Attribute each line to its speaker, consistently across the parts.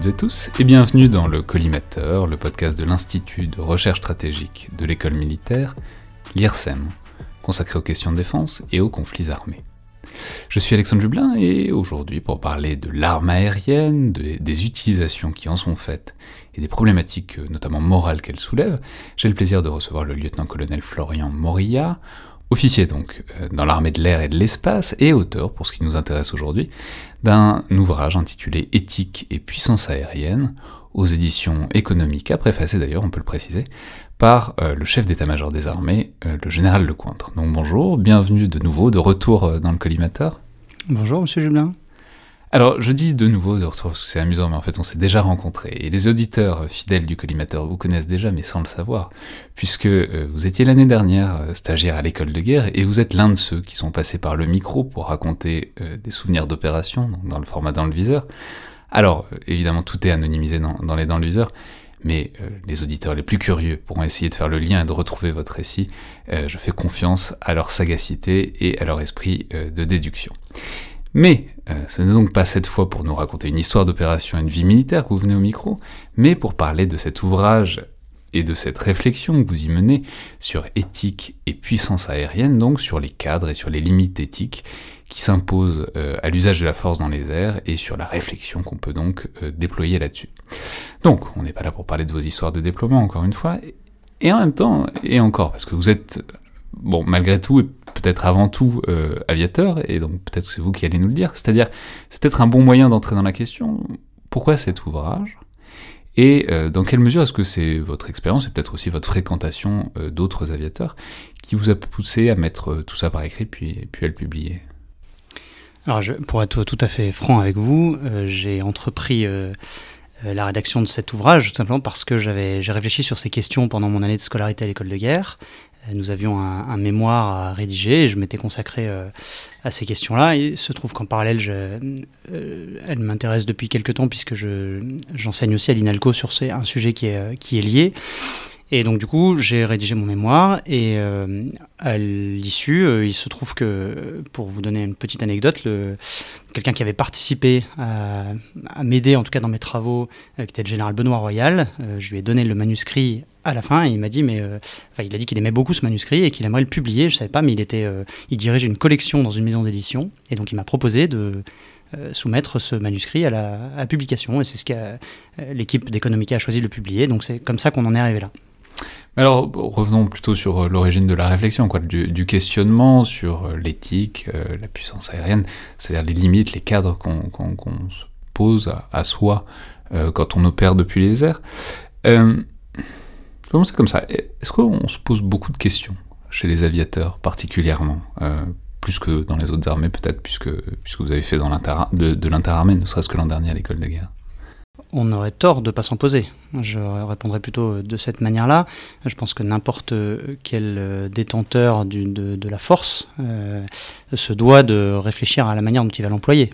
Speaker 1: Toutes et tous et bienvenue dans le Collimateur, le podcast de l'Institut de recherche stratégique de l'école militaire, l'IRSEM, consacré aux questions de défense et aux conflits armés. Je suis Alexandre Jublin et aujourd'hui pour parler de l'arme aérienne, des utilisations qui en sont faites et des problématiques notamment morales qu'elle soulève, j'ai le plaisir de recevoir le lieutenant-colonel Florian Morilla, officier donc euh, dans l'armée de l'air et de l'espace et auteur, pour ce qui nous intéresse aujourd'hui, d'un ouvrage intitulé Éthique et puissance aérienne, aux éditions économiques, préfacé d'ailleurs, on peut le préciser, par euh, le chef d'état-major des armées, euh, le général Lecointre. Donc bonjour, bienvenue de nouveau, de retour dans le collimateur.
Speaker 2: Bonjour monsieur Jublin.
Speaker 1: Alors, je dis de nouveau de retour parce c'est amusant, mais en fait, on s'est déjà rencontrés. Et les auditeurs fidèles du collimateur vous connaissent déjà, mais sans le savoir, puisque euh, vous étiez l'année dernière euh, stagiaire à l'école de guerre, et vous êtes l'un de ceux qui sont passés par le micro pour raconter euh, des souvenirs d'opération, dans le format dans le viseur. Alors, évidemment, tout est anonymisé dans, les dans le viseur, mais les auditeurs les plus curieux pourront essayer de faire le lien et de retrouver votre récit. je fais confiance à leur sagacité et à leur esprit de déduction. Mais euh, ce n'est donc pas cette fois pour nous raconter une histoire d'opération et une vie militaire que vous venez au micro, mais pour parler de cet ouvrage et de cette réflexion que vous y menez sur éthique et puissance aérienne, donc sur les cadres et sur les limites éthiques qui s'imposent euh, à l'usage de la force dans les airs et sur la réflexion qu'on peut donc euh, déployer là-dessus. Donc, on n'est pas là pour parler de vos histoires de déploiement, encore une fois, et en même temps, et encore, parce que vous êtes, bon, malgré tout, peut-être avant tout euh, aviateur, et donc peut-être que c'est vous qui allez nous le dire. C'est-à-dire, c'est peut-être un bon moyen d'entrer dans la question. Pourquoi cet ouvrage? Et euh, dans quelle mesure est-ce que c'est votre expérience et peut-être aussi votre fréquentation euh, d'autres aviateurs qui vous a poussé à mettre tout ça par écrit puis, à le publier?
Speaker 2: Alors, je, pour être tout à fait franc avec vous, j'ai entrepris la rédaction de cet ouvrage, tout simplement parce que j'avais, j'ai réfléchi sur ces questions pendant mon année de scolarité à l'école de guerre. Euh, nous avions un, mémoire à rédiger et je m'étais consacré euh, à ces questions-là. Il se trouve qu'en parallèle, euh, elle m'intéresse depuis quelques temps puisque j'enseigne aussi à l'INALCO sur un sujet qui est, qui est lié. Et donc du coup, j'ai rédigé mon mémoire et euh, à l'issue, euh, il se trouve que, pour vous donner une petite anecdote, quelqu'un qui avait participé à, m'aider, en tout cas dans mes travaux, euh, qui était le général Benoît Royal, je lui ai donné le manuscrit à la fin il m'a dit, mais enfin, il a dit qu'il aimait beaucoup ce manuscrit et qu'il aimerait le publier. Je savais pas, mais il était, il dirige une collection dans une maison d'édition et donc il m'a proposé de soumettre ce manuscrit à la publication et c'est ce que l'équipe d'Economica a choisi de le publier. Donc c'est comme ça qu'on en est arrivé là.
Speaker 1: Alors, revenons plutôt sur euh, l'origine de la réflexion, du, questionnement sur euh, l'éthique, euh, la puissance aérienne, c'est-à-dire les limites, les cadres qu'on se pose à, soi quand on opère depuis les airs. Euh, commencer comme ça? Est-ce qu'on se pose beaucoup de questions chez les aviateurs particulièrement plus que dans les autres armées peut-être, puisque, puisque vous avez fait de, l'interarmée, ne serait-ce que l'an dernier à l'école de guerre?
Speaker 2: On aurait tort de ne pas s'en poser. Je répondrai plutôt de cette manière-là. Je pense que n'importe quel détenteur de, la force euh, se doit de réfléchir à la manière dont il va l'employer.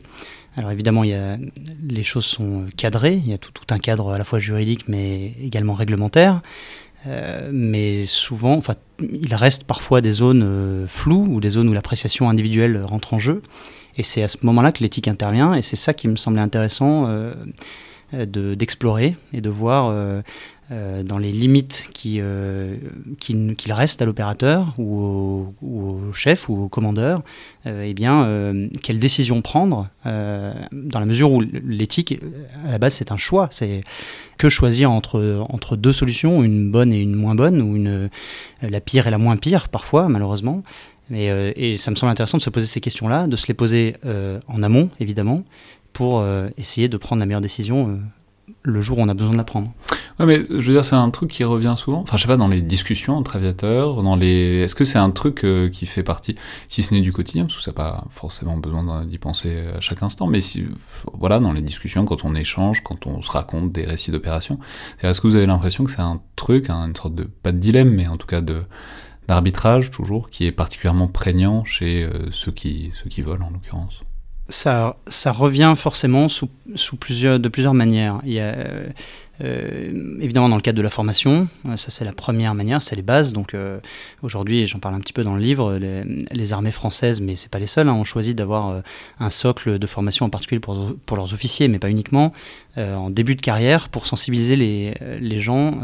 Speaker 2: Alors évidemment, il y les choses sont cadrées, il y a tout, un cadre à la fois juridique mais également réglementaire. Euh, mais souvent, enfin, il reste parfois des zones euh, floues ou des zones où l'appréciation individuelle rentre en jeu. Et c'est à ce moment-là que l'éthique intervient, et c'est ça qui me semblait intéressant euh, d'explorer et de voir euh, euh, dans les limites qu'il qui, qui reste à l'opérateur ou, au, chef ou au commandeur, eh bien, quelle décision prendre dans la mesure où l'éthique, à la base, c'est un choix. C'est que choisir entre, entre deux solutions, une bonne et une moins bonne, ou une, la pire et la moins pire, parfois, malheureusement. Et, et ça me semble intéressant de se poser ces questions-là, de se les poser en amont, évidemment, pour euh, essayer de prendre la meilleure décision euh, le jour où on a besoin de la prendre.
Speaker 1: Ouais, mais je veux dire, c'est un truc qui revient souvent. Enfin, je sais pas, dans les discussions entre aviateurs, dans les. Est-ce que c'est un truc euh, qui fait partie, si ce n'est du quotidien, parce que ça n'a pas forcément besoin d'y penser à chaque instant, mais si, voilà, dans les discussions, quand on échange, quand on se raconte des récits d'opérations, est-ce que vous avez l'impression que c'est un truc, une sorte de pas de dilemme, mais en tout cas de d'arbitrage toujours, qui est particulièrement prégnant chez ceux qui ceux qui volent en l'occurrence?
Speaker 2: Ça, ça revient forcément sous, sous plusieurs, de plusieurs manières. Il y a, euh, évidemment, dans le cadre de la formation, euh, ça c'est la première manière, c'est les bases. Donc euh, aujourd'hui, j'en parle un petit peu dans le livre, les, armées françaises, mais c'est pas les seules, hein, ont choisi d'avoir un socle de formation en particulier pour, pour leurs officiers, mais pas uniquement, en début de carrière, pour sensibiliser les, les gens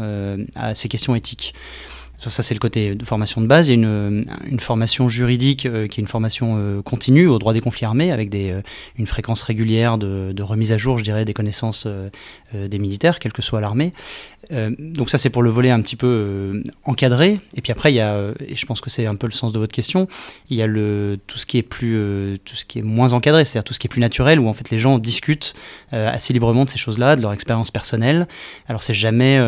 Speaker 2: à ces questions éthiques. Ça, c'est le côté de formation de base. Il y a une, formation juridique euh, qui est une formation euh, continue au droit des conflits armés, avec euh, une fréquence régulière de, de, remise à jour, je dirais, des connaissances des militaires, quelle que soit l'armée. Donc ça, c'est pour le volet un petit peu encadré. Et puis après, il y a, et je pense que c'est un peu le sens de votre question, il y a le, tout ce qui est plus, tout ce qui est moins encadré, c'est-à-dire tout ce qui est plus naturel, où en fait les gens discutent assez librement de ces choses-là, de leur expérience personnelle. Alors c'est jamais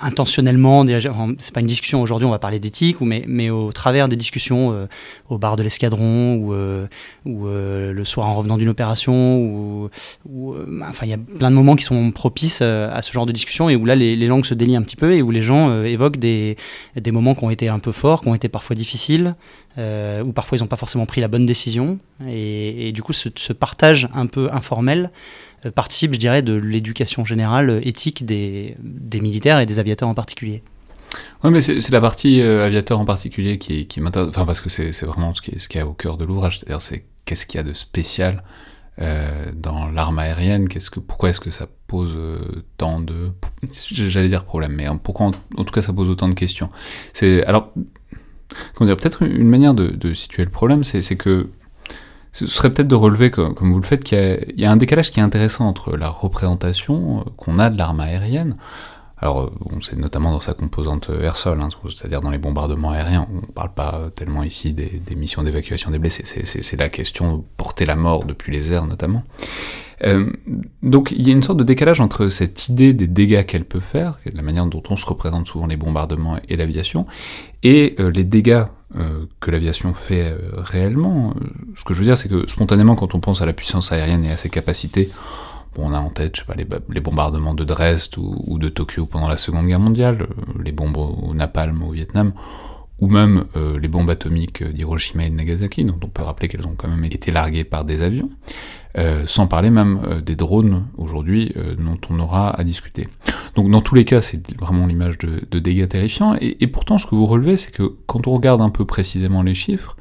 Speaker 2: intentionnellement c'est pas une discussion aujourd'hui, on va parler d'éthique, mais, mais au travers des discussions euh, au bar de l'escadron ou, euh, ou euh, le soir en revenant d'une opération, ou, enfin il y a plein de moments qui sont propices à ce genre de discussion et où là les, langues se délient un petit peu et où les gens évoquent des, des moments qui ont été un peu forts, qui ont été parfois difficiles, où parfois ils n'ont pas forcément pris la bonne décision et, du coup ce, partage un peu informel participe, je dirais, de l'éducation générale éthique des, des militaires et des aviateurs en particulier.
Speaker 1: Oui, mais c'est la partie euh, aviateur en particulier qui, qui m'intéresse, enfin parce que c'est vraiment ce qui, est, ce qui est au cœur de l'ouvrage, c'est-à-dire c'est qu'est-ce qu'il y a de spécial euh, dans l'arme aérienne, pourquoi est-ce que ça pose euh, tant de, j'allais dire problème, mais pourquoi en, tout cas ça pose autant de questions. Alors, peut-être une manière de, situer le problème, c'est que ce serait peut-être de relever, comme, vous le faites, qu'il y, y, a un décalage qui est intéressant entre la représentation qu'on a de l'arme aérienne, alors, euh, c'est notamment dans sa composante euh, air-sol, hein, c'est-à-dire dans les bombardements aériens. On ne parle pas tellement ici des, missions d'évacuation des blessés, c'est la question de porter la mort depuis les airs notamment. Euh, donc il y a une sorte de décalage entre cette idée des dégâts qu'elle peut faire, la manière dont on se représente souvent les bombardements et l'aviation, et les dégâts que l'aviation fait réellement. Ce que je veux dire, c'est que spontanément, quand on pense à la puissance aérienne et à ses capacités, on a en tête pas, les, bombardements de Dresde ou, de Tokyo pendant la Seconde Guerre mondiale, euh, les bombes au napalm au Vietnam, ou même euh, les bombes atomiques d'Hiroshima et de Nagasaki, dont on peut rappeler qu'elles ont quand même été larguées par des avions, euh, sans parler même des drones aujourd'hui dont on aura à discuter. Donc dans tous les cas, c'est vraiment l'image de, dégâts terrifiants, et, pourtant ce que vous relevez, c'est que quand on regarde un peu précisément les chiffres,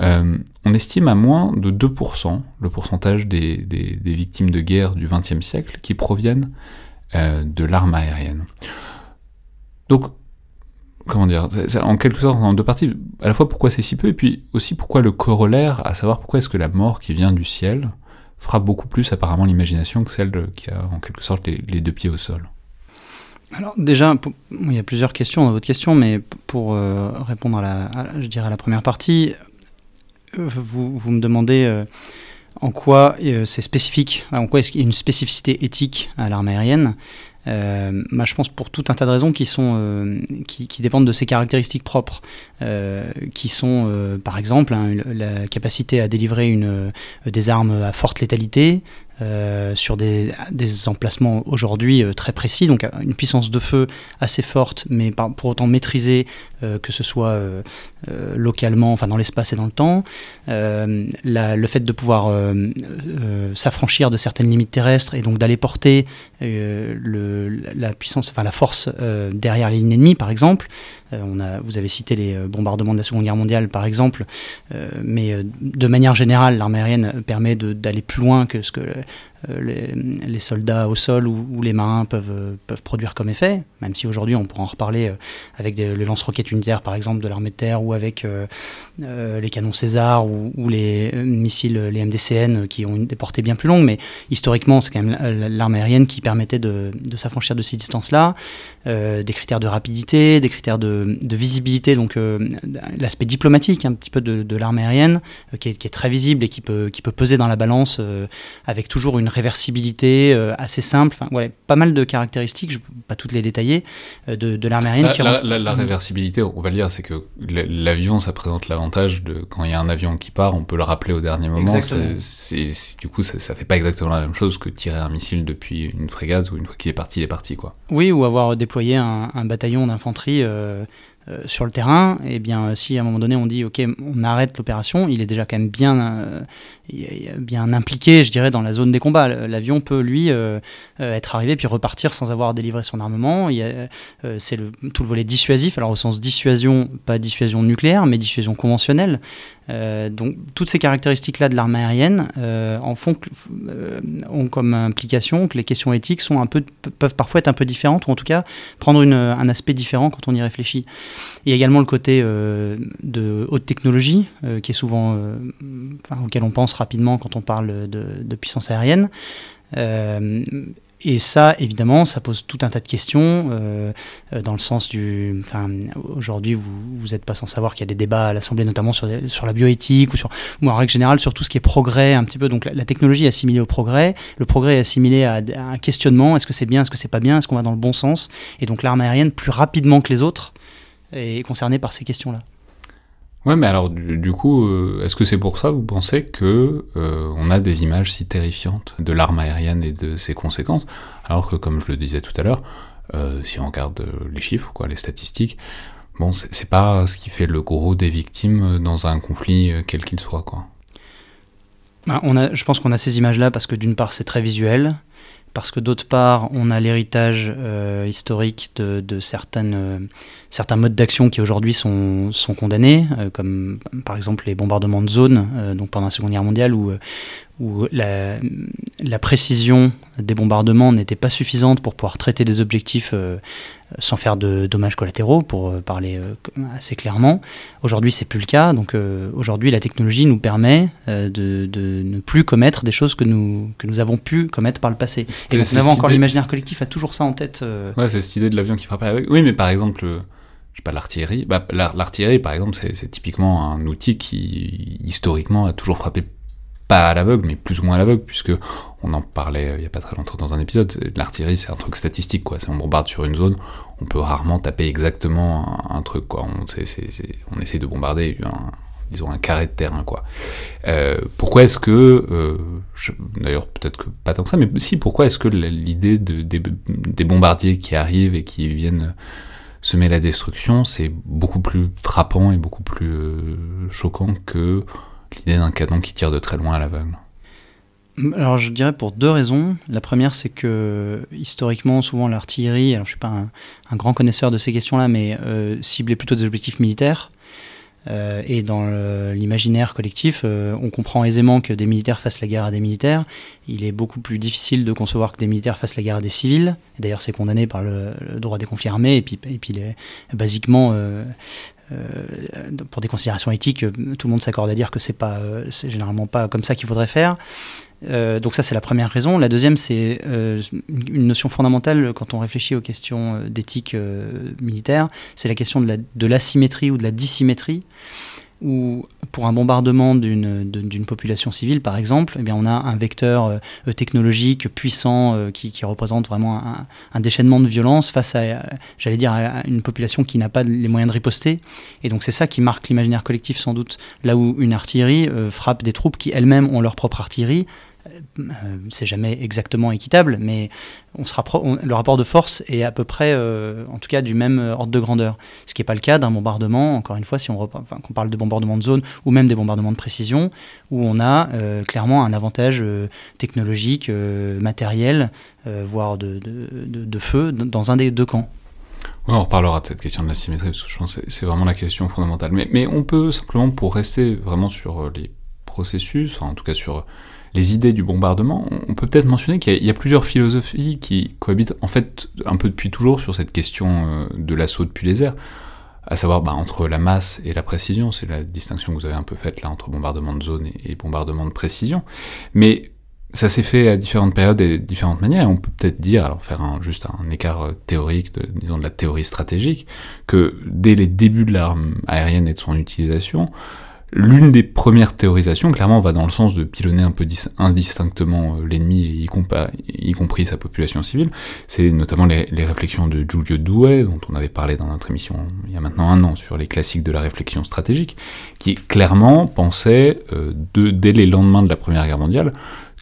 Speaker 1: euh, on estime à moins de 2% le pourcentage des, victimes de guerre du XXe siècle qui proviennent euh, de l'arme aérienne. Donc, comment dire, en quelque sorte en deux parties, à la fois pourquoi c'est si peu, et puis aussi pourquoi le corollaire, à savoir pourquoi est-ce que la mort qui vient du ciel frappe beaucoup plus apparemment l'imagination que celle qui a en quelque sorte les, deux pieds au sol.
Speaker 2: Alors déjà, il y a plusieurs questions dans votre question, mais pour euh, répondre à la, je dirais à la première partie, vous, me demandez euh, en quoi euh, c'est spécifique, en quoi est-ce y a une spécificité éthique à l'arme aérienne. Euh, je pense pour tout un tas de raisons qui, sont, qui, dépendent de ses caractéristiques propres, qui sont par exemple hein, la capacité à délivrer une, des armes à forte létalité, euh, sur des, emplacements aujourd'hui euh, très précis, donc une puissance de feu assez forte, mais pour autant maîtrisée, euh, que ce soit localement, dans l'espace et dans le temps. Le fait de pouvoir s'affranchir de certaines limites terrestres et donc d'aller porter la puissance, enfin la force derrière les lignes ennemies, par exemple. On a, vous avez cité les bombardements de la Seconde Guerre mondiale, par exemple, mais de manière générale, l'armée aérienne permet d'aller plus loin que ce que euh, les, soldats au sol ou, les marins peuvent, euh, peuvent produire comme effet, même si aujourd'hui on pourra en reparler euh, avec des, le lance-roquettes unitaires par exemple de l'armée de terre ou avec les canons César ou, les missiles, les MDCN qui ont des portées bien plus longues, mais historiquement c'est quand même l'arme aérienne qui permettait de, s'affranchir de ces distances-là, des critères de rapidité, des critères de, visibilité, donc l'aspect diplomatique un petit peu de, l'arme aérienne qui est, qui, est, très visible et qui peut, qui peut peser dans la balance avec toujours une réversibilité euh, assez simple. Enfin, pas mal de caractéristiques, je ne vais pas toutes les détailler, euh, de, de l'arme aérienne.
Speaker 1: La, la, la, réversibilité, on va le dire, c'est que l'avion, ça présente l'avantage de quand il y a un avion qui part, on peut le rappeler au dernier moment. C'est, du coup, ça, ça fait pas exactement la même chose que tirer un missile depuis une frégate où une fois qu'il est parti, il est parti. Quoi.
Speaker 2: Oui, ou avoir déployé un, bataillon d'infanterie. Euh, euh, sur le terrain, et eh bien si à un moment donné on dit ok on arrête l'opération, il est déjà quand même bien, bien impliqué, je dirais, dans la zone des combats. L'avion peut lui être arrivé puis repartir sans avoir délivré son armement. C'est tout le volet dissuasif, alors au sens dissuasion, pas dissuasion nucléaire, mais dissuasion conventionnelle. Euh, donc toutes ces caractéristiques-là de l'arme aérienne euh, euh, ont comme implication que les questions éthiques sont un peu, peuvent parfois être un peu différentes, ou en tout cas prendre un aspect différent quand on y réfléchit. Il y a également le côté de haute technologie, qui est souvent, auquel on pense rapidement quand on parle de, de puissance aérienne. Et ça, évidemment, ça pose tout un tas de questions, euh, euh, dans le sens du... Enfin, aujourd'hui, vous n'êtes pas sans savoir qu'il y a des débats à l'Assemblée, notamment sur, sur la bioéthique, ou, sur, ou en règle générale sur tout ce qui est progrès, un petit peu. Donc la, technologie est assimilée au progrès, le progrès est assimilé à, un questionnement, est-ce que c'est bien, est-ce que c'est pas bien, est-ce qu'on va dans le bon sens? Et donc l'arme aérienne, plus rapidement que les autres, est concernée par ces questions-là.
Speaker 1: Ouais, mais alors du, coup, euh, est-ce que c'est pour ça, vous pensez, que euh, on a des images si terrifiantes de l'arme aérienne et de ses conséquences, alors que, comme je le disais tout à l'heure, euh, si on regarde les chiffres, les statistiques, bon, c'est pas ce qui fait le gros des victimes dans un conflit quel qu'il soit, quoi.
Speaker 2: Bah, on a, je pense qu'on a ces images-là parce que d'une part c'est très visuel, parce que d'autre part, on a l'héritage euh, historique de, certaines, euh, certains modes d'action qui aujourd'hui sont, condamnés, euh, comme par exemple les bombardements de zone, donc pendant la Seconde Guerre mondiale, où, où la, la, précision des bombardements n'était pas suffisante pour pouvoir traiter des objectifs sans faire de dommages collatéraux, pour euh, parler euh, assez clairement. Aujourd'hui, c'est plus le cas. Donc euh, aujourd'hui, la technologie nous permet de, ne plus commettre des choses que nous, que nous avons pu commettre par le passé. Et donc, nous avons encore l'imaginaire collectif a toujours ça en tête.
Speaker 1: Ouais, c'est cette idée de l'avion qui frappe avec. Oui, mais par exemple, je sais pas, l'artillerie. Bah, l'artillerie, par exemple, c'est typiquement un outil qui, historiquement, a toujours frappé pas à l'aveugle, mais plus ou moins à l'aveugle, puisque on en parlait euh, il y a pas très longtemps dans un épisode. L'artillerie, c'est un truc statistique, quoi. Si on bombarde sur une zone, on peut rarement taper exactement un, truc, quoi. On, on essaie de bombarder un, disons un carré de terrain, quoi. Euh, pourquoi est-ce que, euh, d'ailleurs peut-être que pas tant que ça, mais si, pourquoi est-ce que l'idée de, des, bombardiers qui arrivent et qui viennent semer la destruction, c'est beaucoup plus frappant et beaucoup plus choquant que l'idée d'un canon qui tire de très loin à l'aveugle
Speaker 2: alors je dirais pour deux raisons. La première c'est que historiquement souvent l'artillerie, alors je suis pas un, grand connaisseur de ces questions-là, mais euh, ciblait plutôt des objectifs militaires. Euh, et dans l'imaginaire collectif, euh, on comprend aisément que des militaires fassent la guerre à des militaires. Il est beaucoup plus difficile de concevoir que des militaires fassent la guerre à des civils. D'ailleurs, c'est condamné par le, droit des conflits armés. Et puis, et puis basiquement, pour des considérations éthiques, euh, tout le monde s'accorde à dire que c'est pas, euh, c'est généralement pas comme ça qu'il faudrait faire. donc ça c'est la première raison. La deuxième c'est une notion fondamentale quand on réfléchit aux questions d'éthique militaire, c'est la question de l'asymétrie ou de la dissymétrie où pour un bombardement d'une population civile, par exemple, eh bien, on a un vecteur euh, technologique puissant euh, qui, représente vraiment un, déchaînement de violence face à, j'allais dire, à une population qui n'a pas les moyens de riposter. Et donc c'est ça qui marque l'imaginaire collectif sans doute. Là où une artillerie euh, frappe des troupes qui elles-mêmes ont leur propre artillerie, euh, c'est jamais exactement équitable, mais on sera le rapport de force est à peu près, euh, en tout cas, du même euh, ordre de grandeur. Ce qui n'est pas le cas d'un bombardement, encore une fois, si on, parle de bombardement de zone ou même des bombardements de précision, où on a clairement un avantage technologique, matériel, voire de, feu dans un des deux camps.
Speaker 1: on reparlera de cette question de la symétrie, parce que je pense que c'est vraiment la question fondamentale. Mais, mais on peut simplement, pour rester vraiment sur les processus, en tout cas sur les idées du bombardement, on peut peut-être mentionner qu'il y, a plusieurs philosophies qui cohabitent en fait un peu depuis toujours sur cette question euh, de l'assaut depuis les airs, à savoir bah, entre la masse et la précision, c'est la distinction que vous avez un peu faite là entre bombardement de zone et, bombardement de précision, mais ça s'est fait à différentes périodes et de différentes manières, on peut peut-être dire, alors faire un, juste un écart euh, théorique, disons de la théorie stratégique, que dès les débuts de l'arme aérienne et de son utilisation, L'une des premières théorisations, clairement, va dans le sens de pilonner un peu indistinctement euh, l'ennemi, y, y, compris sa population civile. C'est notamment les, réflexions de Giulio Douai, dont on avait parlé dans notre émission il y a maintenant un an sur les classiques de la réflexion stratégique, qui clairement pensait, euh, dès les lendemains de la Première Guerre mondiale,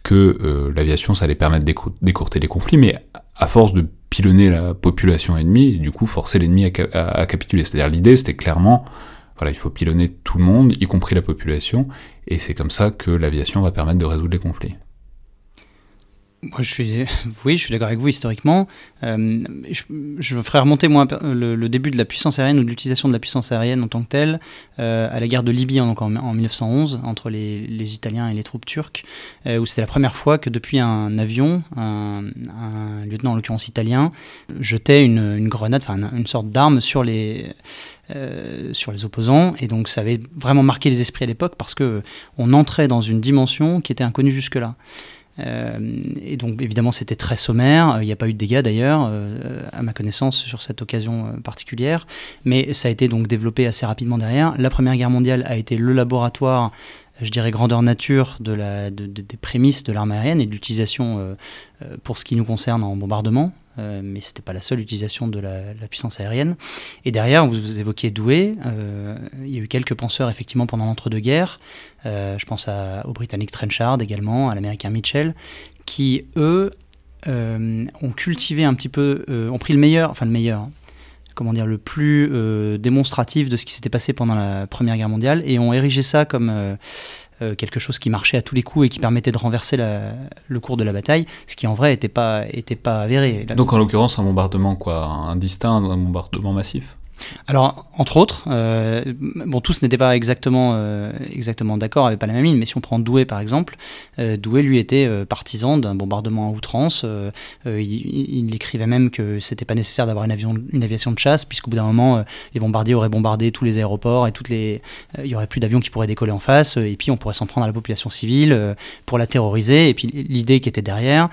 Speaker 1: que euh, l'aviation, ça allait permettre d'écourter les conflits, mais à force de pilonner la population ennemie du coup forcer l'ennemi à, capituler. C'est-à-dire l'idée c'était clairement, voilà, il faut pilonner tout le monde, y compris la population, et c'est comme ça que l'aviation va permettre de résoudre les conflits.
Speaker 2: Oui, je suis d'accord avec vous historiquement. Euh, je, je, ferai remonter moi le, début de la puissance aérienne ou de l'utilisation de la puissance aérienne en tant que telle euh, à la guerre de Libye en, en, 1911 entre les, Italiens et les troupes turques, euh, où c'était la première fois que depuis un avion, un, lieutenant en l'occurrence italien jetait une, une grenade, enfin une, sorte d'arme sur les sur les opposants et donc ça avait vraiment marqué les esprits à l'époque parce que on entrait dans une dimension qui était inconnue jusque-là. Euh, et donc évidemment c'était très sommaire, il n'y a pas eu de dégâts d'ailleurs euh, à ma connaissance sur cette occasion euh, particulière, mais ça a été donc développé assez rapidement derrière. La Première Guerre mondiale a été le laboratoire je dirais, grandeur nature de la, des prémices de l'arme aérienne et de l'utilisation pour ce qui nous concerne en bombardement, euh, mais ce n'était pas la seule utilisation de la, puissance aérienne. Et derrière, vous, évoquiez Douai, il y a eu quelques penseurs effectivement pendant l'entre-deux-guerres, je pense à, au Britannique Trenchard également, à l'Américain Mitchell, qui eux ont cultivé un petit peu, ont pris le meilleur, enfin le meilleur, comment dire, le plus euh, démonstratif de ce qui s'était passé pendant la Première Guerre mondiale et ont érigé ça comme euh, quelque chose qui marchait à tous les coups et qui permettait de renverser le cours de la bataille, ce qui en vrai n'était pas, était pas avéré.
Speaker 1: Donc en l'occurrence un bombardement quoi, un distinct, un bombardement massif
Speaker 2: alors, entre autres, euh, bon, tous n'étaient pas exactement, euh, exactement d'accord, n'avaient pas la même ligne, mais si on prend Douai par exemple, euh, Douai lui était partisan d'un bombardement à outrance. Il, écrivait même que c'était pas nécessaire d'avoir une, aviation de chasse, puisqu'au bout d'un moment, les bombardiers auraient bombardé tous les aéroports et toutes les, il y aurait plus d'avions qui pourraient décoller en face, et puis on pourrait s'en prendre à la population civile pour la terroriser. Et puis l'idée qui était derrière,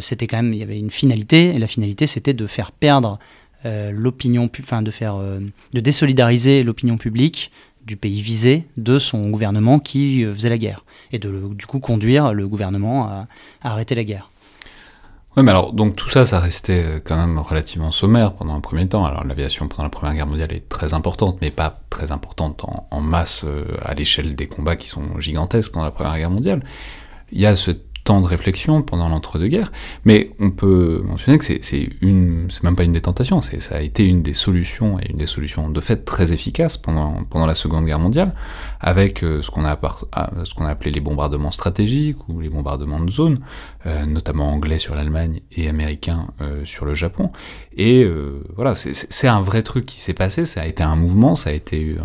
Speaker 2: c'était quand même, il y avait une finalité, et la finalité c'était de faire perdre euh, l'opinion, enfin de faire, euh, de désolidariser l'opinion publique du pays visé de son gouvernement qui euh, faisait la guerre et de du coup conduire le gouvernement à, arrêter la guerre.
Speaker 1: Oui, mais alors, donc tout ça, ça restait quand même relativement sommaire pendant un premier temps. Alors, l'aviation pendant la Première Guerre mondiale est très importante, mais pas très importante en, masse à l'échelle des combats qui sont gigantesques pendant la Première Guerre mondiale. Il y a ce temps de réflexion pendant l'entre-deux-guerres, mais on peut mentionner que c'est une, c'est même pas une des tentations, ça a été une des solutions et une des solutions de fait très efficaces pendant pendant la Seconde Guerre mondiale, avec euh, ce qu'on a ah, ce qu'on a appelé les bombardements stratégiques ou les bombardements de zone, euh, notamment anglais sur l'Allemagne et américains euh, sur le Japon. Et voilà, c'est un vrai truc qui s'est passé, ça a été un mouvement, ça a été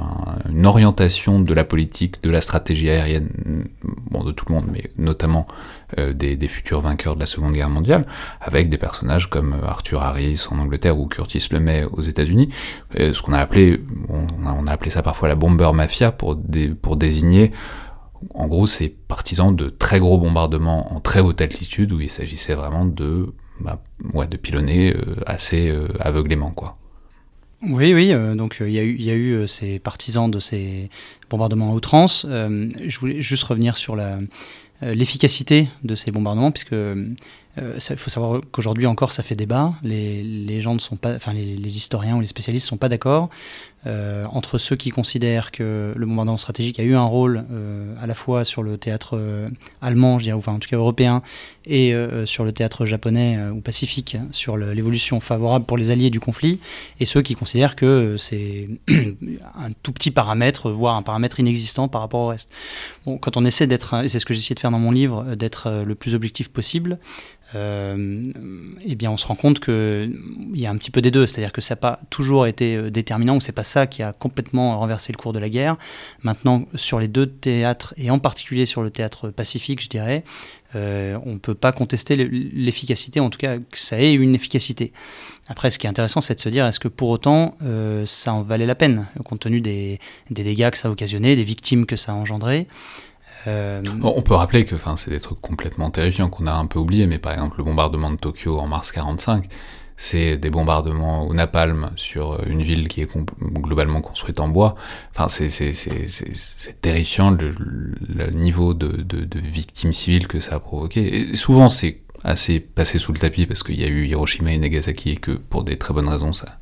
Speaker 1: une orientation de la politique, de la stratégie aérienne, bon de tout le monde, mais notamment des, futurs vainqueurs de la Seconde Guerre mondiale, avec des personnages comme Arthur Harris en Angleterre ou Curtis LeMay aux États-Unis, ce qu'on a appelé, on a, appelé ça parfois la bomber mafia pour, pour désigner en gros ces partisans de très gros bombardements en très haute altitude où il s'agissait vraiment de, bah, ouais, de pilonner assez aveuglément quoi.
Speaker 2: Oui, oui, donc il y, y, a eu ces partisans de ces bombardements à outrance. je voulais juste revenir sur euh, l'efficacité de ces bombardements, puisque euh, il faut savoir qu'aujourd'hui encore ça fait débat. Les, gens ne sont pas, les historiens ou les spécialistes ne sont pas d'accord. Euh, entre ceux qui considèrent que le bombardement stratégique a eu un rôle euh, à la fois sur le théâtre euh, allemand, je dirais, enfin en tout cas européen, et sur le théâtre japonais ou pacifique, sur l'évolution favorable pour les alliés du conflit, et ceux qui considèrent que c'est un tout petit paramètre, voire un paramètre inexistant par rapport au reste. Quand on essaie d'être, et c'est ce que j'essaie de faire dans mon livre, d'être le plus objectif possible, eh bien on se rend compte qu'il y a un petit peu des deux, c'est-à-dire que ça n'a pas toujours été déterminant, ou c'est pas ça qui a complètement renversé le cours de la guerre. Maintenant, sur les deux théâtres, et en particulier sur le théâtre pacifique, je dirais, euh, on ne peut pas contester l'efficacité, en tout cas que ça ait une efficacité. Après, ce qui est intéressant, c'est de se dire, est-ce que pour autant, ça en valait la peine, compte tenu des, des, dégâts que ça a occasionné, des victimes que ça a engendré
Speaker 1: euh, on peut rappeler que c'est des trucs complètement terrifiants qu'on a un peu oubliés, mais par exemple le bombardement de Tokyo en mars 45, c'est des bombardements au napalm sur une ville qui est globalement construite en bois. Enfin, c'est terrifiant le, niveau de, victimes civiles que ça a provoqué. Et souvent, c'est assez passé sous le tapis parce qu'il y a eu Hiroshima et Nagasaki et que pour des très bonnes raisons, ça,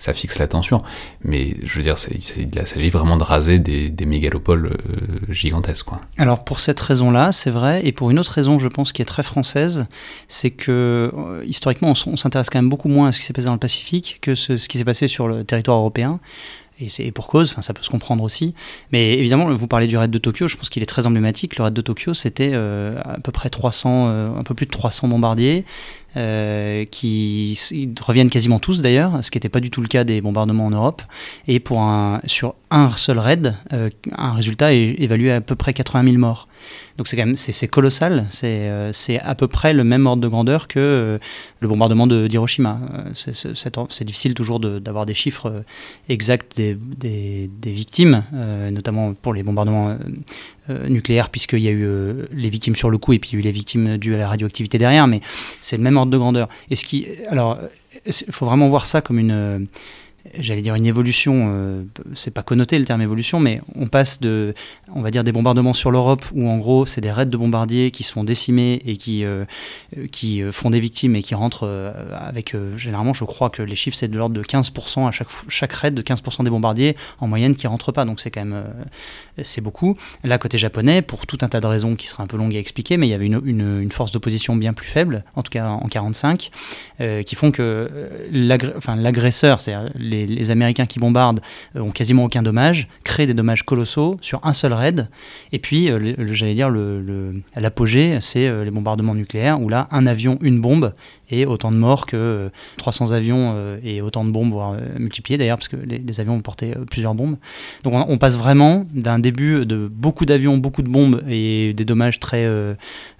Speaker 1: ça fixe l'attention. Mais je veux dire, il s'agit vraiment de raser des, mégalopoles euh, gigantesques. Quoi.
Speaker 2: Alors pour cette raison-là, c'est vrai, et pour une autre raison, je pense, qui est très française, c'est que euh, historiquement, on, s'intéresse quand même beaucoup moins à ce qui s'est passé dans le Pacifique que ce qui s'est passé sur le territoire européen et c'est pour cause, enfin ça peut se comprendre aussi. Mais évidemment, vous parlez du raid de Tokyo, je pense qu'il est très emblématique. Le raid de Tokyo, c'était euh, à peu près 300, un peu plus de 300 bombardiers, euh, qui reviennent quasiment tous d'ailleurs, ce qui n'était pas du tout le cas des bombardements en Europe. Et pour un, sur un seul raid, euh, un résultat est évalué à, peu près 80 000 morts. Donc c'est quand même c'est colossal, euh, c'est à peu près le même ordre de grandeur que le bombardement d'Hiroshima. C'est difficile toujours d'avoir des chiffres exacts des, des, des victimes, notamment pour les bombardements nucléaires, puisqu'il y a eu les victimes sur le coup et puis il y a eu les victimes dues à la radioactivité derrière, mais c'est le même ordre de grandeur. Et ce qui, alors, il faut vraiment voir ça comme une j'allais dire une évolution, euh, c'est pas connoté le terme évolution, mais on passe de, on va dire, des bombardements sur l'Europe où en gros c'est des raids de bombardiers qui se font décimer et qui, euh, qui euh, font des victimes et qui rentrent avec, généralement je crois que les chiffres c'est de l'ordre de 15% à chaque, chaque raid, de 15% des bombardiers en moyenne qui rentrent pas, donc c'est quand même, c'est beaucoup. Là côté japonais, pour tout un tas de raisons qui seraient un peu longues à expliquer, mais il y avait une, une, force d'opposition bien plus faible, en tout cas en 45, qui font que l'agresseur, c'est-à-dire les, Américains qui bombardent euh, ont quasiment aucun dommage, créent des dommages colossaux sur un seul raid. Et puis, euh, j'allais dire, l'apogée, c'est euh, les bombardements nucléaires, où là, un avion, une bombe, et autant de morts que 300 avions et autant de bombes, voire multipliés d'ailleurs, parce que les, avions ont porté plusieurs bombes. Donc on, passe vraiment d'un début de beaucoup d'avions, beaucoup de bombes et des dommages très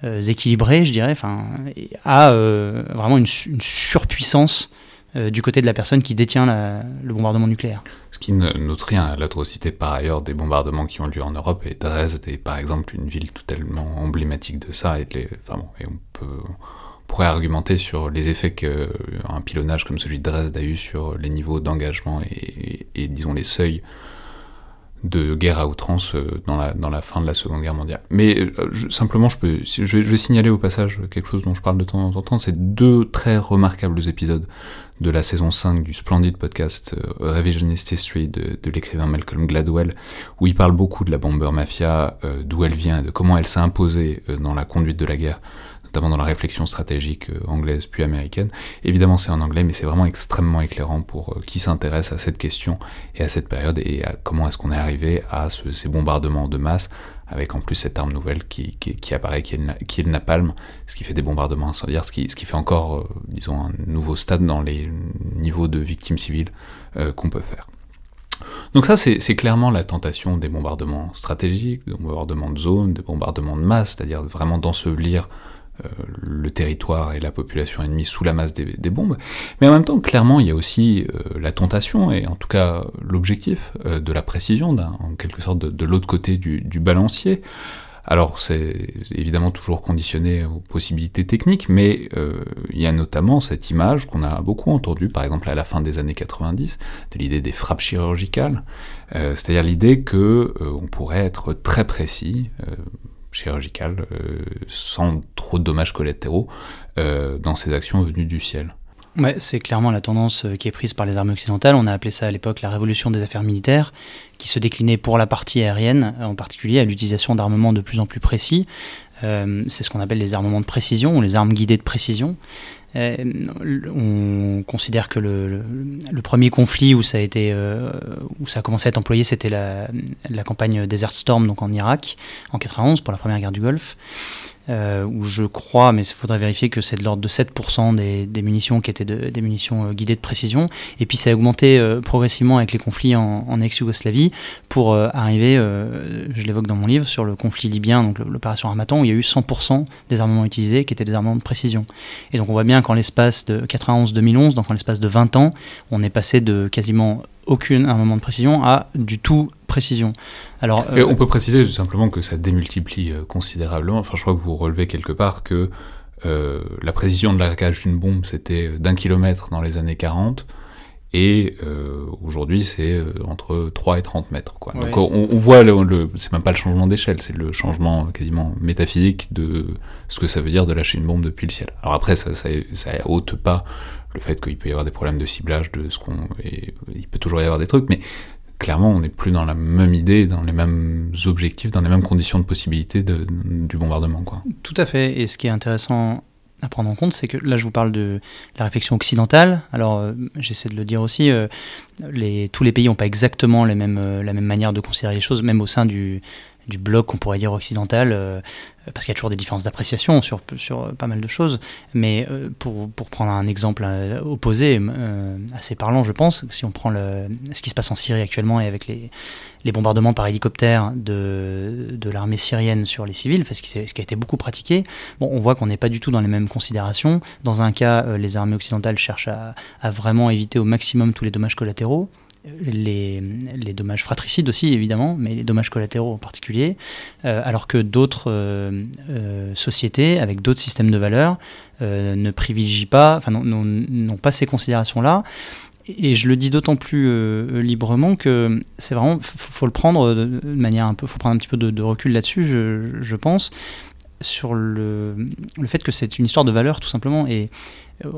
Speaker 2: équilibrés, je dirais, à vraiment une surpuissance euh, du côté de la personne qui détient le bombardement nucléaire.
Speaker 1: Ce qui note rien à l'atrocité par ailleurs des bombardements qui ont lieu en Europe, et Dresde est par exemple une ville totalement emblématique de ça, et, et on, peut, pourrait argumenter sur les effets qu'un pilonnage comme celui de Dresde a eu sur les niveaux d'engagement et, disons les seuils de guerre à outrance euh, dans la, dans la fin de la Seconde Guerre mondiale. Mais euh, simplement, je, peux, je, vais signaler au passage quelque chose dont je parle de temps en temps, c'est deux très remarquables épisodes de la saison 5 du splendide podcast euh, Revisionist History de, de l'écrivain Malcolm Gladwell, où il parle beaucoup de la bomber mafia, d'où elle vient, de comment elle s'est imposée dans la conduite de la guerre notamment dans la réflexion stratégique euh, anglaise puis américaine. Évidemment, c'est en anglais, mais c'est vraiment extrêmement éclairant pour euh, qui s'intéresse à cette question et à cette période et à comment est-ce qu'on est arrivé à ces bombardements de masse avec en plus cette arme nouvelle qui, apparaît, qui est, le, napalm, ce qui fait des bombardements incendiaires, ce qui, ce qui fait encore, euh, disons, un nouveau stade dans les niveaux de victimes civiles qu'on peut faire. Donc ça, c'est clairement la tentation des bombardements stratégiques, des bombardements de zone, des bombardements de masse, c'est-à-dire vraiment d'ensevelir le territoire et la population ennemie sous la masse des, bombes, mais en même temps, clairement, il y a aussi euh, la tentation, et en tout cas l'objectif euh, de la précision, en quelque sorte de, l'autre côté du, balancier. Alors c'est évidemment toujours conditionné aux possibilités techniques, mais il y a notamment cette image qu'on a beaucoup entendue, par exemple à la fin des années 90, de l'idée des frappes chirurgicales, c'est-à-dire l'idée que on pourrait être très précis, chirurgicale, euh, sans trop de dommages collatéraux, euh, dans ces actions venues du ciel.
Speaker 2: Ouais, c'est clairement la tendance euh, qui est prise par les armées occidentales. On a appelé ça à l'époque la révolution des affaires militaires, qui se déclinait pour la partie aérienne, en particulier à l'utilisation d'armements de plus en plus précis. c'est ce qu'on appelle les armements de précision ou les armes guidées de précision. Euh, on considère que le, premier conflit où ça a été euh, où ça a commencé à être employé, c'était la, la, campagne Desert Storm donc en Irak en 91 pour la première guerre du Golfe. Euh, où je crois, mais il faudrait vérifier que c'est de l'ordre de 7% des, munitions qui étaient des munitions euh, guidées de précision. Et puis ça a augmenté euh, progressivement avec les conflits en, ex-Yougoslavie pour arriver, je l'évoque dans mon livre, sur le conflit libyen, donc l'opération Armaton, où il y a eu 100% des armements utilisés qui étaient des armements de précision. Et donc on voit bien qu'en l'espace de 91-2011, donc en l'espace de 20 ans, on est passé de quasiment aucune armement de précision à du tout précision.
Speaker 1: Alors, euh, on peut préciser simplement que ça démultiplie euh, considérablement. Enfin, je crois que vous relevez quelque part que euh, la précision de l'arrêtage d'une bombe, c'était d'un kilomètre dans les années 40, Et euh, aujourd'hui, c'est euh, entre 3 et 30 mètres. Quoi. Donc on, voit, le, le c'est même pas le changement d'échelle, c'est le changement quasiment métaphysique de ce que ça veut dire de lâcher une bombe depuis le ciel. Alors après, ça, ça, ça ôte pas le fait qu'il peut y avoir des problèmes de ciblage, de ce qu'on, il peut toujours y avoir des trucs, mais clairement, on n'est plus dans la même idée, dans les mêmes objectifs, dans les mêmes conditions de possibilité de, du bombardement. Quoi.
Speaker 2: Tout à fait. Et ce qui est intéressant à prendre en compte, c'est que là, je vous parle de la réflexion occidentale. Alors, euh, j'essaie de le dire aussi, euh, tous les pays n'ont pas exactement euh, la même manière de considérer les choses, même au sein du, bloc, qu'on pourrait dire occidental, parce qu'il y a toujours des différences d'appréciation sur, pas mal de choses. Mais pour, prendre un exemple opposé, assez parlant, je pense, si on prend ce qui se passe en Syrie actuellement et avec les, les bombardements par hélicoptère de, l'armée syrienne sur les civils, ce qui, a été beaucoup pratiqué, on voit qu'on n'est pas du tout dans les mêmes considérations. Dans un cas, les armées occidentales cherchent à, vraiment éviter au maximum tous les dommages collatéraux les, dommages fratricides aussi, évidemment, mais les dommages collatéraux en particulier, euh, alors que d'autres euh, euh, sociétés, avec d'autres systèmes de valeurs, ne privilégient pas, enfin, n'ont pas ces considérations-là. Et je le dis d'autant plus librement que c'est vraiment, faut, faut, le prendre de, manière un peu, faut prendre un petit peu de, recul là-dessus, je, je, pense, sur le, le fait que c'est une histoire de valeurs tout simplement. Et euh,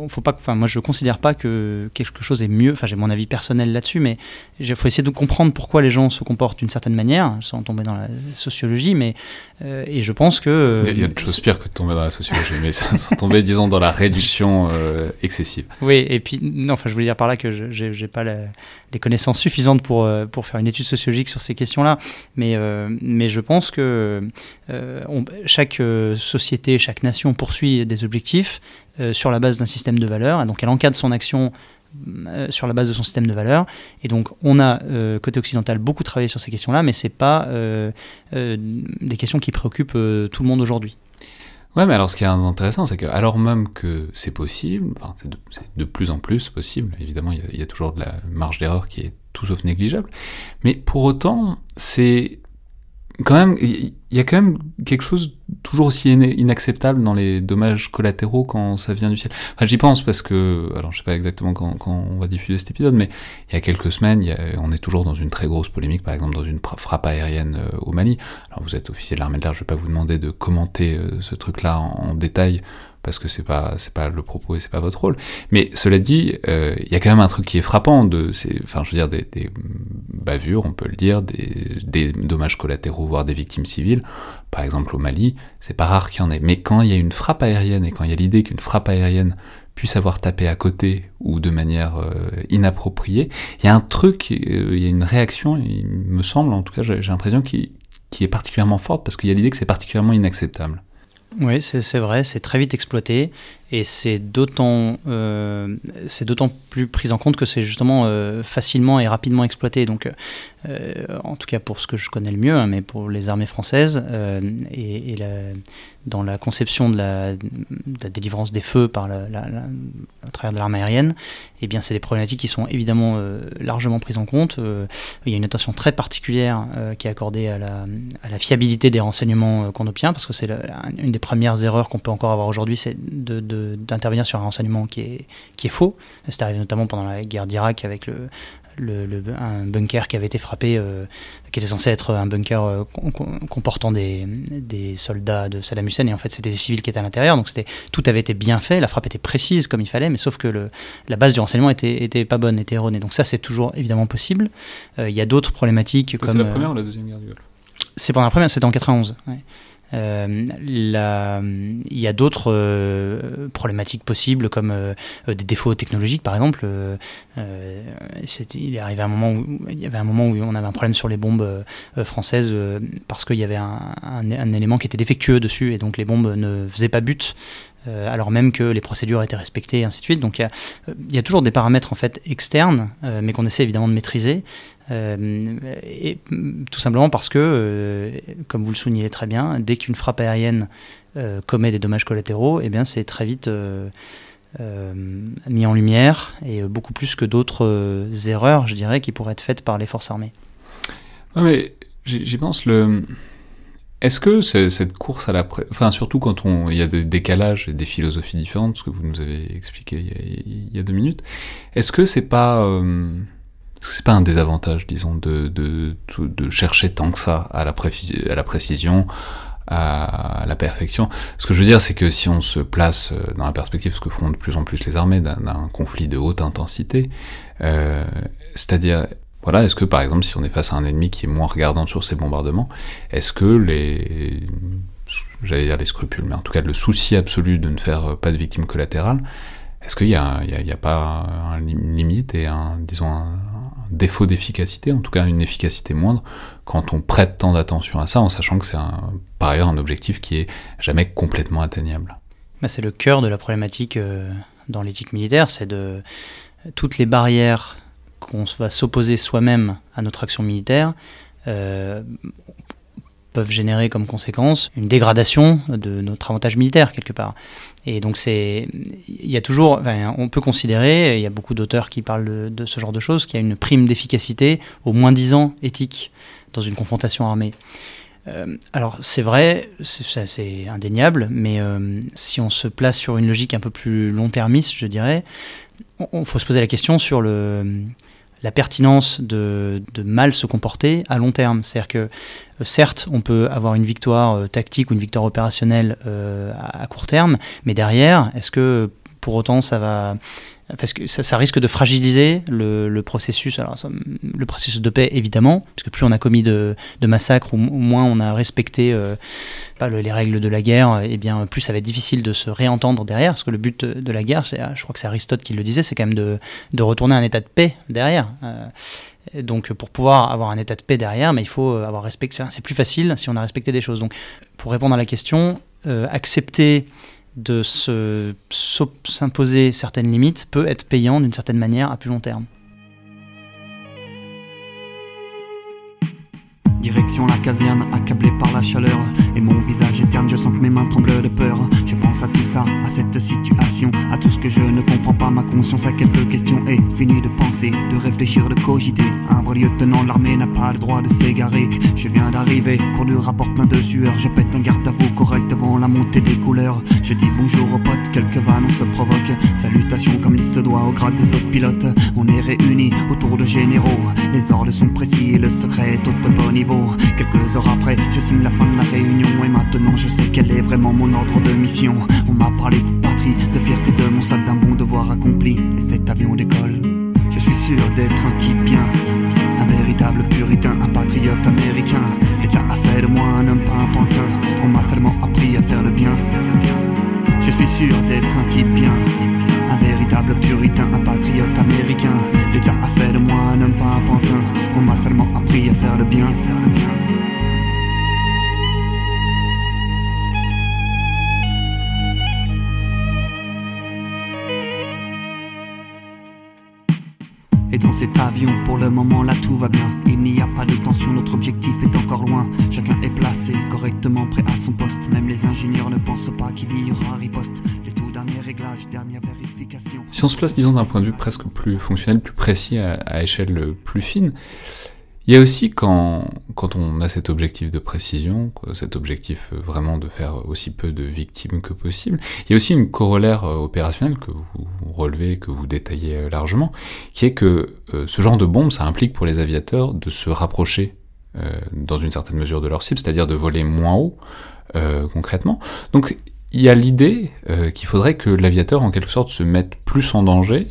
Speaker 2: faut pas, enfin, moi je considère pas que quelque chose est mieux. Enfin, j'ai mon avis personnel là-dessus, mais il faut essayer de comprendre pourquoi les gens se comportent d'une certaine manière, sans tomber dans la sociologie. Mais euh, et je pense que
Speaker 1: il y, a de choses pires que de tomber dans la sociologie, mais sans tomber, disons, dans la réduction euh, excessive.
Speaker 2: Oui, et puis non, enfin, je voulais dire par là que j'ai pas les connaissances suffisantes pour pour faire une étude sociologique sur ces questions-là, mais mais je pense que chaque société, chaque nation poursuit des objectifs euh, sur la base d'un système de valeurs, donc elle encadre son action euh, sur la base de son système de valeurs. Et donc, on a, euh, côté occidental, beaucoup travaillé sur ces questions-là, mais ce n'est pas des questions qui préoccupent tout le monde aujourd'hui.
Speaker 1: Ouais, mais alors ce qui est intéressant, c'est que alors même que c'est possible, enfin, c'est de, plus en plus possible, évidemment, il y, a toujours de la marge d'erreur qui est tout sauf négligeable, mais pour autant, c'est quand même, y a quand même quelque chose toujours aussi inacceptable dans les dommages collatéraux quand ça vient du ciel. Enfin, j'y pense parce que, alors je sais pas exactement quand, quand, on va diffuser cet épisode, mais il y a quelques semaines, on est toujours dans une très grosse polémique, par exemple dans une frappe aérienne euh, au Mali. Alors vous êtes officier de l'armée de l'air, je vais pas vous demander de commenter euh, ce truc-là en détail parce que c'est pas c'est pas le propos et c'est pas votre rôle. Mais cela dit, euh, il y a quand même un truc qui est frappant de ces, enfin je veux dire des, des bavures, on peut le dire, des, des, dommages collatéraux, voire des victimes civiles. Par exemple au Mali, c'est pas rare qu'il y en ait. Mais quand il y a une frappe aérienne et quand il y a l'idée qu'une frappe aérienne puisse avoir tapé à côté ou de manière euh, inappropriée, il y a un truc, euh, il y a une réaction, il me semble, en tout cas j'ai l'impression, qui, qui est particulièrement forte parce qu'il y a l'idée que c'est particulièrement inacceptable.
Speaker 2: Oui, c'est vrai, c'est très vite exploité et c'est d'autant euh, plus pris en compte que c'est justement euh, facilement et rapidement exploité. Donc, euh, en tout cas pour ce que je connais le mieux, hein, mais pour les armées françaises euh, et, dans la conception de la, délivrance des feux par la, à travers de l'arme aérienne, eh bien c'est des problématiques qui sont évidemment euh, largement prises en compte. il y a une attention très particulière qui est accordée à la, fiabilité des renseignements qu'on obtient, parce que c'est une des premières erreurs qu'on peut encore avoir aujourd'hui, c'est de d'intervenir sur un renseignement qui est, qui est faux. C'est arrivé notamment pendant la guerre d'Irak avec le, le, un bunker qui avait été frappé, euh, qui était censé être un bunker euh, comportant des, des, soldats de Saddam Hussein, et en fait c'était des civils qui étaient à l'intérieur, donc tout avait été bien fait, la frappe était précise comme il fallait, mais sauf que le, la base du renseignement était, était pas bonne, était erronée. Donc ça c'est toujours évidemment possible. Euh, il y a d'autres problématiques comme... C'est
Speaker 1: la première ou la deuxième guerre du Golfe?
Speaker 2: C'est pendant la première, c'était en 91. Ouais. Euh, il y a d'autres euh, problématiques possibles comme euh, des défauts technologiques par exemple. il est arrivé un moment où il y avait un moment où on avait un problème sur les bombes françaises parce qu'il y avait un, élément qui était défectueux dessus et donc les bombes ne faisaient pas but. alors même que les procédures étaient respectées et ainsi de suite. Donc il y, y, a toujours des paramètres en fait externes, mais qu'on essaie évidemment de maîtriser. Euh, et, tout simplement parce que, euh, comme vous le soulignez très bien, dès qu'une frappe aérienne euh, commet des dommages collatéraux, eh bien c'est très vite mis en lumière et beaucoup plus que d'autres erreurs, je dirais, qui pourraient être faites par les forces armées.
Speaker 1: Ouais, mais j'y pense le Est-ce que cette course à la... Enfin, surtout quand on... il y a des décalages et des philosophies différentes, ce que vous nous avez expliqué il y a, deux minutes, est-ce que c'est pas... Euh, c'est pas un désavantage, disons, de, de, de, chercher tant que ça à la, précision, à la perfection? Ce que je veux dire, c'est que si on se place euh, dans la perspective, ce que font de plus en plus les armées, d'un conflit de haute intensité, euh, c'est-à-dire, voilà, est-ce que par exemple, si on est face à un ennemi qui est moins regardant sur ses bombardements, est-ce que les, j'allais dire les scrupules, mais en tout cas le souci absolu de ne faire pas de victimes collatérales, est-ce qu'il y, y, a, pas une limite et un, disons, un, défaut d'efficacité, en tout cas une efficacité moindre, quand on prête tant d'attention à ça, en sachant que c'est par ailleurs un objectif qui est jamais complètement atteignable.
Speaker 2: Bah, c'est le cœur de la problématique euh, dans l'éthique militaire, c'est de toutes les barrières qu'on va s'opposer soi-même à notre action militaire. Euh, peuvent générer comme conséquence une dégradation de notre avantage militaire quelque part. Et donc c'est, il y a toujours, on peut considérer, il y a beaucoup d'auteurs qui parlent de, ce genre de choses, qu'il y a une prime d'efficacité au moins 10 ans éthique dans une confrontation armée. Euh, alors c'est vrai, c'est indéniable, mais euh, si on se place sur une logique un peu plus long-termiste, je dirais, il faut se poser la question sur le, la pertinence de, mal se comporter à long terme. C'est-à-dire que, euh, certes, on peut avoir une victoire euh, tactique ou une victoire opérationnelle euh, à, court terme, mais derrière, est-ce que pour autant ça va parce que ça, risque de fragiliser le, processus, alors, le processus de paix évidemment, parce que plus on a commis de, massacres ou, moins on a respecté euh, les règles de la guerre, et eh bien plus ça va être difficile de se réentendre derrière, parce que le but de la guerre, je crois que c'est Aristote qui le disait, c'est quand même de, retourner à un état de paix derrière. Euh, donc pour pouvoir avoir un état de paix derrière, mais il faut avoir respecté. C'est plus facile si on a respecté des choses. Donc pour répondre à la question, euh, accepter de s'imposer certaines limites peut être payant d'une certaine manière à plus long terme.
Speaker 3: Direction la caserne, accablé par la chaleur. Et mon visage éterne, je sens que mes mains tremblent de peur. Je pense à tout ça, à cette situation, à tout ce que je ne comprends pas. Ma conscience a quelques questions et fini de penser, de réfléchir, de cogiter. Un vrai lieutenant de l'armée n'a pas le droit de s'égarer. Je viens d'arriver, cours du rapport plein de sueur. Je pète un garde à vous correct avant la montée des couleurs. Je dis bonjour aux potes, quelques vannes on se provoque. Salutations comme il se doit au grade des autres pilotes. On est réunis autour de généraux. Les ordres sont précis le secret est au top niveau. Quelques heures après, je signe la fin de la réunion et maintenant je sais quel est vraiment mon ordre de mission. On m'a parlé de patrie, de fierté de mon sac d'un bon devoir accompli et cet avion décolle. Je suis sûr d'être un type bien, un véritable puritain, un patriote américain. L'État a fait de moi un homme, pas un pantin. On m'a seulement appris à faire le bien. Je suis sûr d'être un type bien, un véritable puritain, un patriote américain. L'État a fait de moi un homme, pas un pantin. On m'a seulement appris à faire le bien, cet avion, pour le moment là tout va bien. Il n'y a pas de tension, notre objectif est encore loin. Chacun est placé correctement prêt à son poste. Même les ingénieurs ne pensent pas qu'il y aura riposte. Les tout derniers réglages, dernière vérification.
Speaker 1: Si on se place, disons, d'un point de vue presque plus fonctionnel, plus précis, à échelle plus fine, il y a aussi quand, quand on a cet objectif de précision, cet objectif euh, vraiment de faire aussi peu de victimes que possible, il y a aussi une corollaire euh, opérationnelle que vous relevez, que vous détaillez euh, largement, qui est que ce genre de bombe, ça implique pour les aviateurs de se rapprocher dans une certaine mesure de leur cible, c'est-à-dire de voler moins haut concrètement. Donc il y a l'idée qu'il faudrait que l'aviateur en quelque sorte se mette plus en danger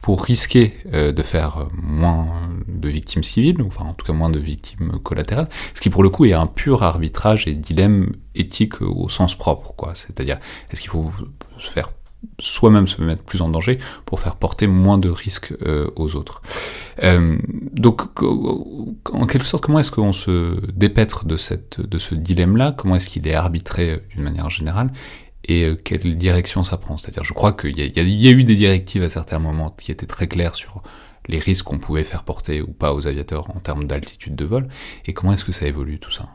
Speaker 1: pour risquer euh, de faire moins de victimes civiles, enfin en tout cas moins de victimes collatérales, ce qui pour le coup est un pur arbitrage et dilemme éthique au sens propre, quoi. C'est-à-dire, est-ce qu'il faut se faire soi-même se mettre plus en danger pour faire porter moins de risques euh, aux autres? Euh, donc, en quelque sorte, comment est-ce qu'on se dépêtre de, cette, de ce dilemme-là? Comment est-ce qu'il est arbitré d'une manière générale? Et euh, quelle direction ça prend. C'est-à-dire, je crois qu'il y, a eu des directives à certains moments qui étaient très claires sur les risques qu'on pouvait faire porter ou pas aux aviateurs en termes d'altitude de vol, et comment est-ce que ça évolue tout ça?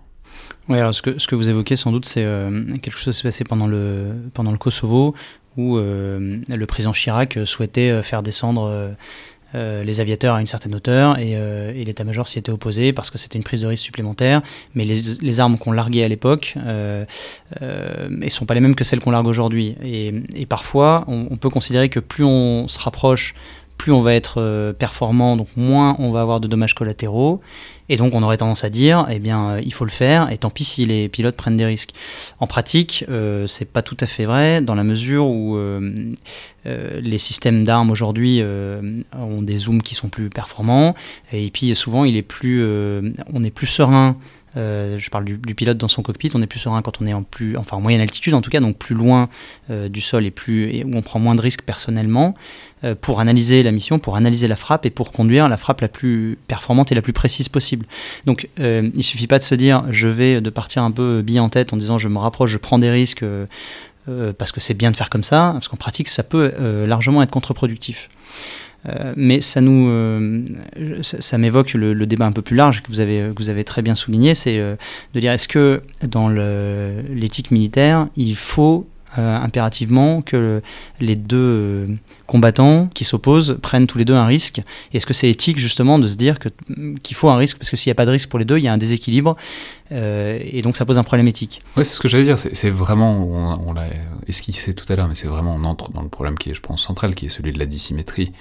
Speaker 2: Oui, alors ce que, vous évoquez sans doute, c'est euh, quelque chose qui s'est passé pendant le, pendant le Kosovo, où euh, le président Chirac souhaitait faire descendre les aviateurs à une certaine hauteur et, et l'état-major s'y était opposé parce que c'était une prise de risque supplémentaire. Mais les, armes qu'on larguait à l'époque ne sont pas les mêmes que celles qu'on largue aujourd'hui. Et, parfois, on, peut considérer que plus on se rapproche plus on va être euh, performant, donc moins on va avoir de dommages collatéraux. Et donc on aurait tendance à dire, eh bien, euh, il faut le faire, et tant pis si les pilotes prennent des risques. En pratique, euh, c'est pas tout à fait vrai, dans la mesure où les systèmes d'armes aujourd'hui ont des zooms qui sont plus performants, et puis souvent il est plus, on est plus serein euh, je parle du, pilote dans son cockpit, on est plus serein quand on est en plus, enfin en moyenne altitude en tout cas, donc plus loin euh, du sol et plus où on prend moins de risques personnellement euh, pour analyser la mission, pour analyser la frappe et pour conduire la frappe la plus performante et la plus précise possible. Donc il suffit pas de se dire je vais de partir un peu bille en tête en disant je me rapproche, je prends des risques. parce que c'est bien de faire comme ça, parce qu'en pratique, ça peut largement être contre-productif. Euh, mais ça nous, euh, ça, m'évoque le, débat un peu plus large que vous avez, que vous avez très bien souligné, c'est euh, de dire est-ce que dans l'éthique militaire, il faut impérativement que les deux combattants qui s'opposent prennent tous les deux un risque Est-ce que c'est éthique justement de se dire qu'il faut un risque? Parce que s'il n'y a pas de risque pour les deux, il y a un déséquilibre et donc ça pose un problème éthique.
Speaker 1: Oui, c'est ce que j'allais dire. C'est vraiment, on, l'a esquissé tout à l'heure, mais c'est vraiment, on entre dans le problème qui est, je pense, central, qui est celui de la dissymétrie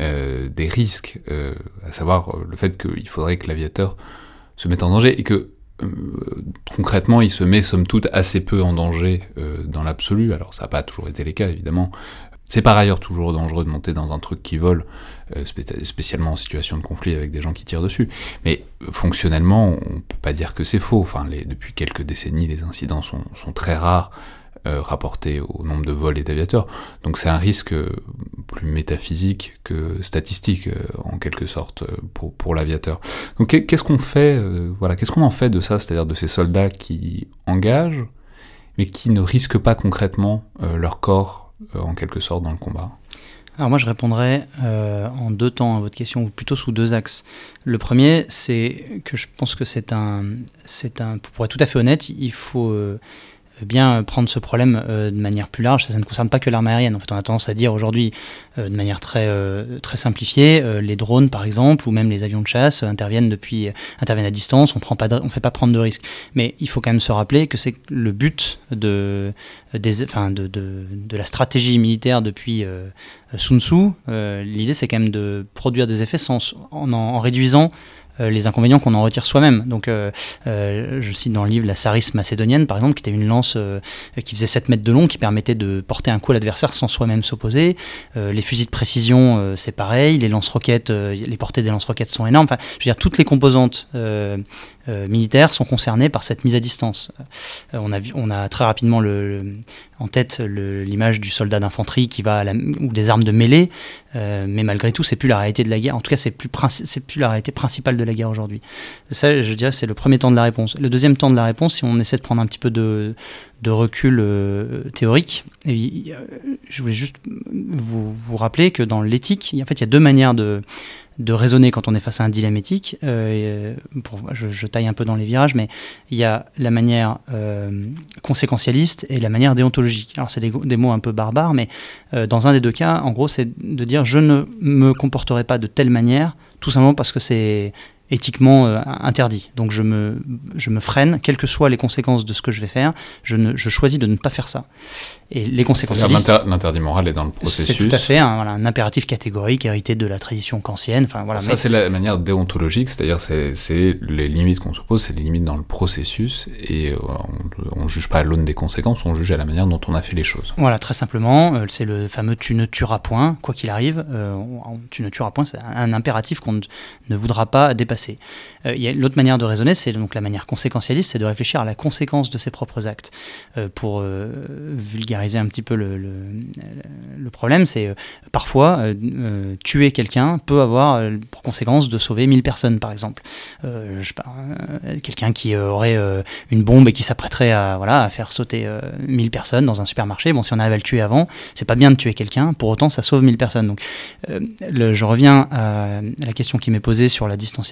Speaker 1: euh, des risques, euh, à savoir euh, le fait qu'il faudrait que l'aviateur se mette en danger et que concrètement il se met somme toute assez peu en danger dans l'absolu. Alors ça n'a pas toujours été le cas évidemment. C'est par ailleurs toujours dangereux de monter dans un truc qui vole, spécialement en situation de conflit avec des gens qui tirent dessus. Mais fonctionnellement, on peut pas dire que c'est faux. Depuis quelques décennies, les incidents sont très rares. Euh, rapporté au nombre de vols et d'aviateurs. Donc c'est un risque euh, plus métaphysique que statistique euh, en quelque sorte pour, pour l'aviateur. Donc qu'est-ce qu'on fait Voilà, qu'est-ce qu'on en fait de ça, c'est-à-dire de ces soldats qui engagent mais qui ne risquent pas concrètement leur corps en quelque sorte dans le combat?
Speaker 2: Alors moi je répondrai en deux temps à votre question, ou plutôt sous deux axes. Le premier, c'est que je pense que c'est un, c'est un, pour être tout à fait honnête, il faut, bien prendre ce problème euh, de manière plus large. Ça, ne concerne pas que l'arme aérienne. En fait, on a tendance à dire aujourd'hui, euh, de manière très, euh, très simplifiée, les drones, par exemple, ou même les avions de chasse interviennent depuis, interviennent à distance. On ne fait pas prendre de risques. Mais il faut quand même se rappeler que c'est le but de, de, la stratégie militaire depuis Sun Tzu. L'idée, c'est quand même de produire des effets sans, en, réduisant euh, les inconvénients qu'on en retire soi-même. Donc, euh, euh, je cite dans le livre la Saris macédonienne, par exemple, qui était une lance qui faisait 7 mètres de long, qui permettait de porter un coup à l'adversaire sans soi-même s'opposer. les fusils de précision, c'est pareil. Les lance-roquettes, les portées des lance-roquettes sont énormes. Enfin, je veux dire, toutes les composantes militaires sont concernées par cette mise à distance. on, a vu, on a très rapidement en tête l'image du soldat d'infanterie qui va à la, ou des armes de mêlée, euh, mais malgré tout, c'est plus la réalité de la guerre. En tout cas, plus, c'est plus la réalité principale de la guerre aujourd'hui. Ça, je dirais, c'est le premier temps de la réponse. Le deuxième temps de la réponse, si on essaie de prendre un petit peu de, de recul euh, théorique, et, euh, je voulais juste vous, vous rappeler que dans l'éthique, en fait, il y a deux manières de de raisonner quand on est face à un dilemme éthique. Euh, pour, je, taille un peu dans les virages, mais il y a la manière conséquentialiste et la manière déontologique. Alors c'est des, mots un peu barbares, mais dans un des deux cas, en gros, c'est de dire je ne me comporterai pas de telle manière, tout simplement parce que c'est éthiquement euh, interdit. Donc je me, je me freine, quelles que soient les conséquences de ce que je vais faire, je, ne, je choisis de ne pas faire ça. Et les conséquences.
Speaker 1: L'interdit moral est dans le processus.
Speaker 2: C'est tout à fait un, voilà, un, impératif catégorique hérité de la tradition kantienne. Enfin, voilà,
Speaker 1: ça, c'est la manière déontologique, c'est-à-dire c'est les limites qu'on se pose, c'est les limites dans le processus, et euh, on ne juge pas à l'aune des conséquences, on juge à la manière dont on a fait les choses.
Speaker 2: Voilà, très simplement, euh, c'est le fameux tu ne tueras point, quoi qu'il arrive, tu ne tueras point, c'est un impératif qu'on ne voudra pas dépasser euh, l'autre manière de raisonner, c'est donc la manière conséquentialiste, c'est de réfléchir à la conséquence de ses propres actes. Euh, pour euh, vulgariser un petit peu le, problème, c'est parfois tuer quelqu'un peut avoir pour conséquence de sauver 1000 personnes, par exemple. quelqu'un qui aurait une bombe et qui s'apprêterait à faire sauter 1000 personnes dans un supermarché. Bon, si on arrive à le tuer avant, c'est pas bien de tuer quelqu'un, pour autant ça sauve 1000 personnes. Donc, je reviens à la question qui m'est posée sur la distanciation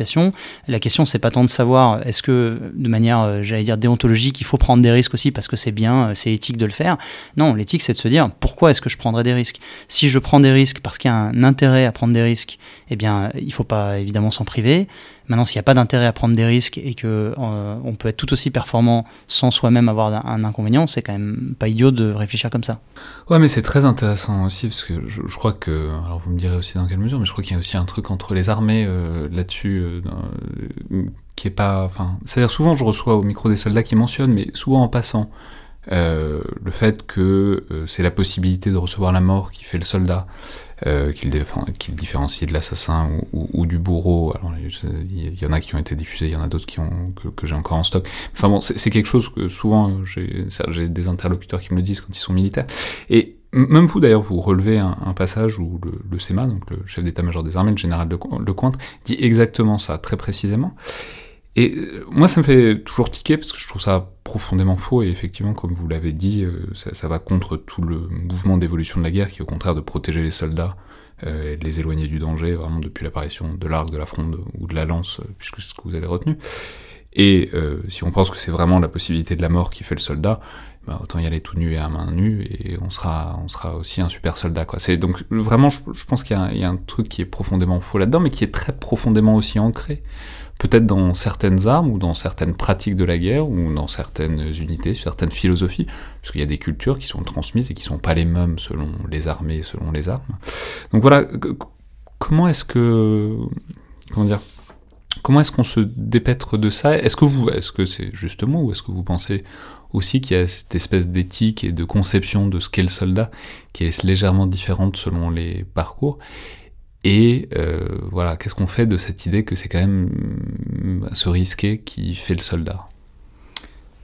Speaker 2: La question, c'est pas tant de savoir est-ce que, de manière, j'allais dire, déontologique, il faut prendre des risques aussi parce que c'est bien, c'est éthique de le faire. Non, l'éthique, c'est de se dire pourquoi est-ce que je prendrais des risques? Si je prends des risques parce qu'il y a un intérêt à prendre des risques, eh bien, il faut pas évidemment s'en priver. Maintenant, s'il n'y a pas d'intérêt à prendre des risques et que euh, on peut être tout aussi performant sans soi-même avoir un inconvénient, c'est quand même pas idiot de réfléchir comme ça.
Speaker 1: Ouais, mais c'est très intéressant aussi parce que je, crois que, alors vous me direz aussi dans quelle mesure, mais je crois qu'il y a aussi un truc entre les armées euh, là-dessus euh, qui est pas, enfin, c'est-à-dire souvent je reçois au micro des soldats qui mentionnent, mais souvent en passant. Le fait que c'est la possibilité de recevoir la mort qui fait le soldat, euh, qu'il qu différencie de l'assassin ou, du bourreau. Il y en a qui ont été diffusés, il y en a d'autres que, j'ai encore en stock. Enfin bon, c'est quelque chose que souvent j'ai des interlocuteurs qui me le disent quand ils sont militaires. Et même vous d'ailleurs, vous relevez un, passage où le, SEMA, donc le chef d'état-major des armées, le général Lecointre, dit exactement ça, très précisément. Et euh, moi, ça me fait toujours tiquer parce que je trouve ça profondément faux. Et effectivement, comme vous l'avez dit, euh, ça, va contre tout le mouvement d'évolution de la guerre qui est au contraire de protéger les soldats euh, et de les éloigner du danger, vraiment depuis l'apparition de l'arc, de la fronde ou de la lance, puisque c'est ce que vous avez retenu. Et si on pense que c'est vraiment la possibilité de la mort qui fait le soldat, bah, autant y aller tout nu et à main nue et on sera, on sera aussi un super soldat. Quoi. C'est donc vraiment, je, pense qu'il y, y, a un truc qui est profondément faux là-dedans, mais qui est très profondément aussi ancré peut-être dans certaines armes ou dans certaines pratiques de la guerre ou dans certaines unités, certaines philosophies, parce qu'il y a des cultures qui sont transmises et qui sont pas les mêmes selon les armées, selon les armes. Donc voilà, comment est-ce que comment dire Comment est-ce qu'on se dépêtre de ça? Est-ce que vous, est-ce que c'est justement, ou est-ce que vous pensez aussi qu'il y a cette espèce d'éthique et de conception de ce qu'est le soldat qui est légèrement différente selon les parcours? Et euh, voilà, qu'est-ce qu'on fait de cette idée que c'est quand même ce mm, risqué qui fait le soldat?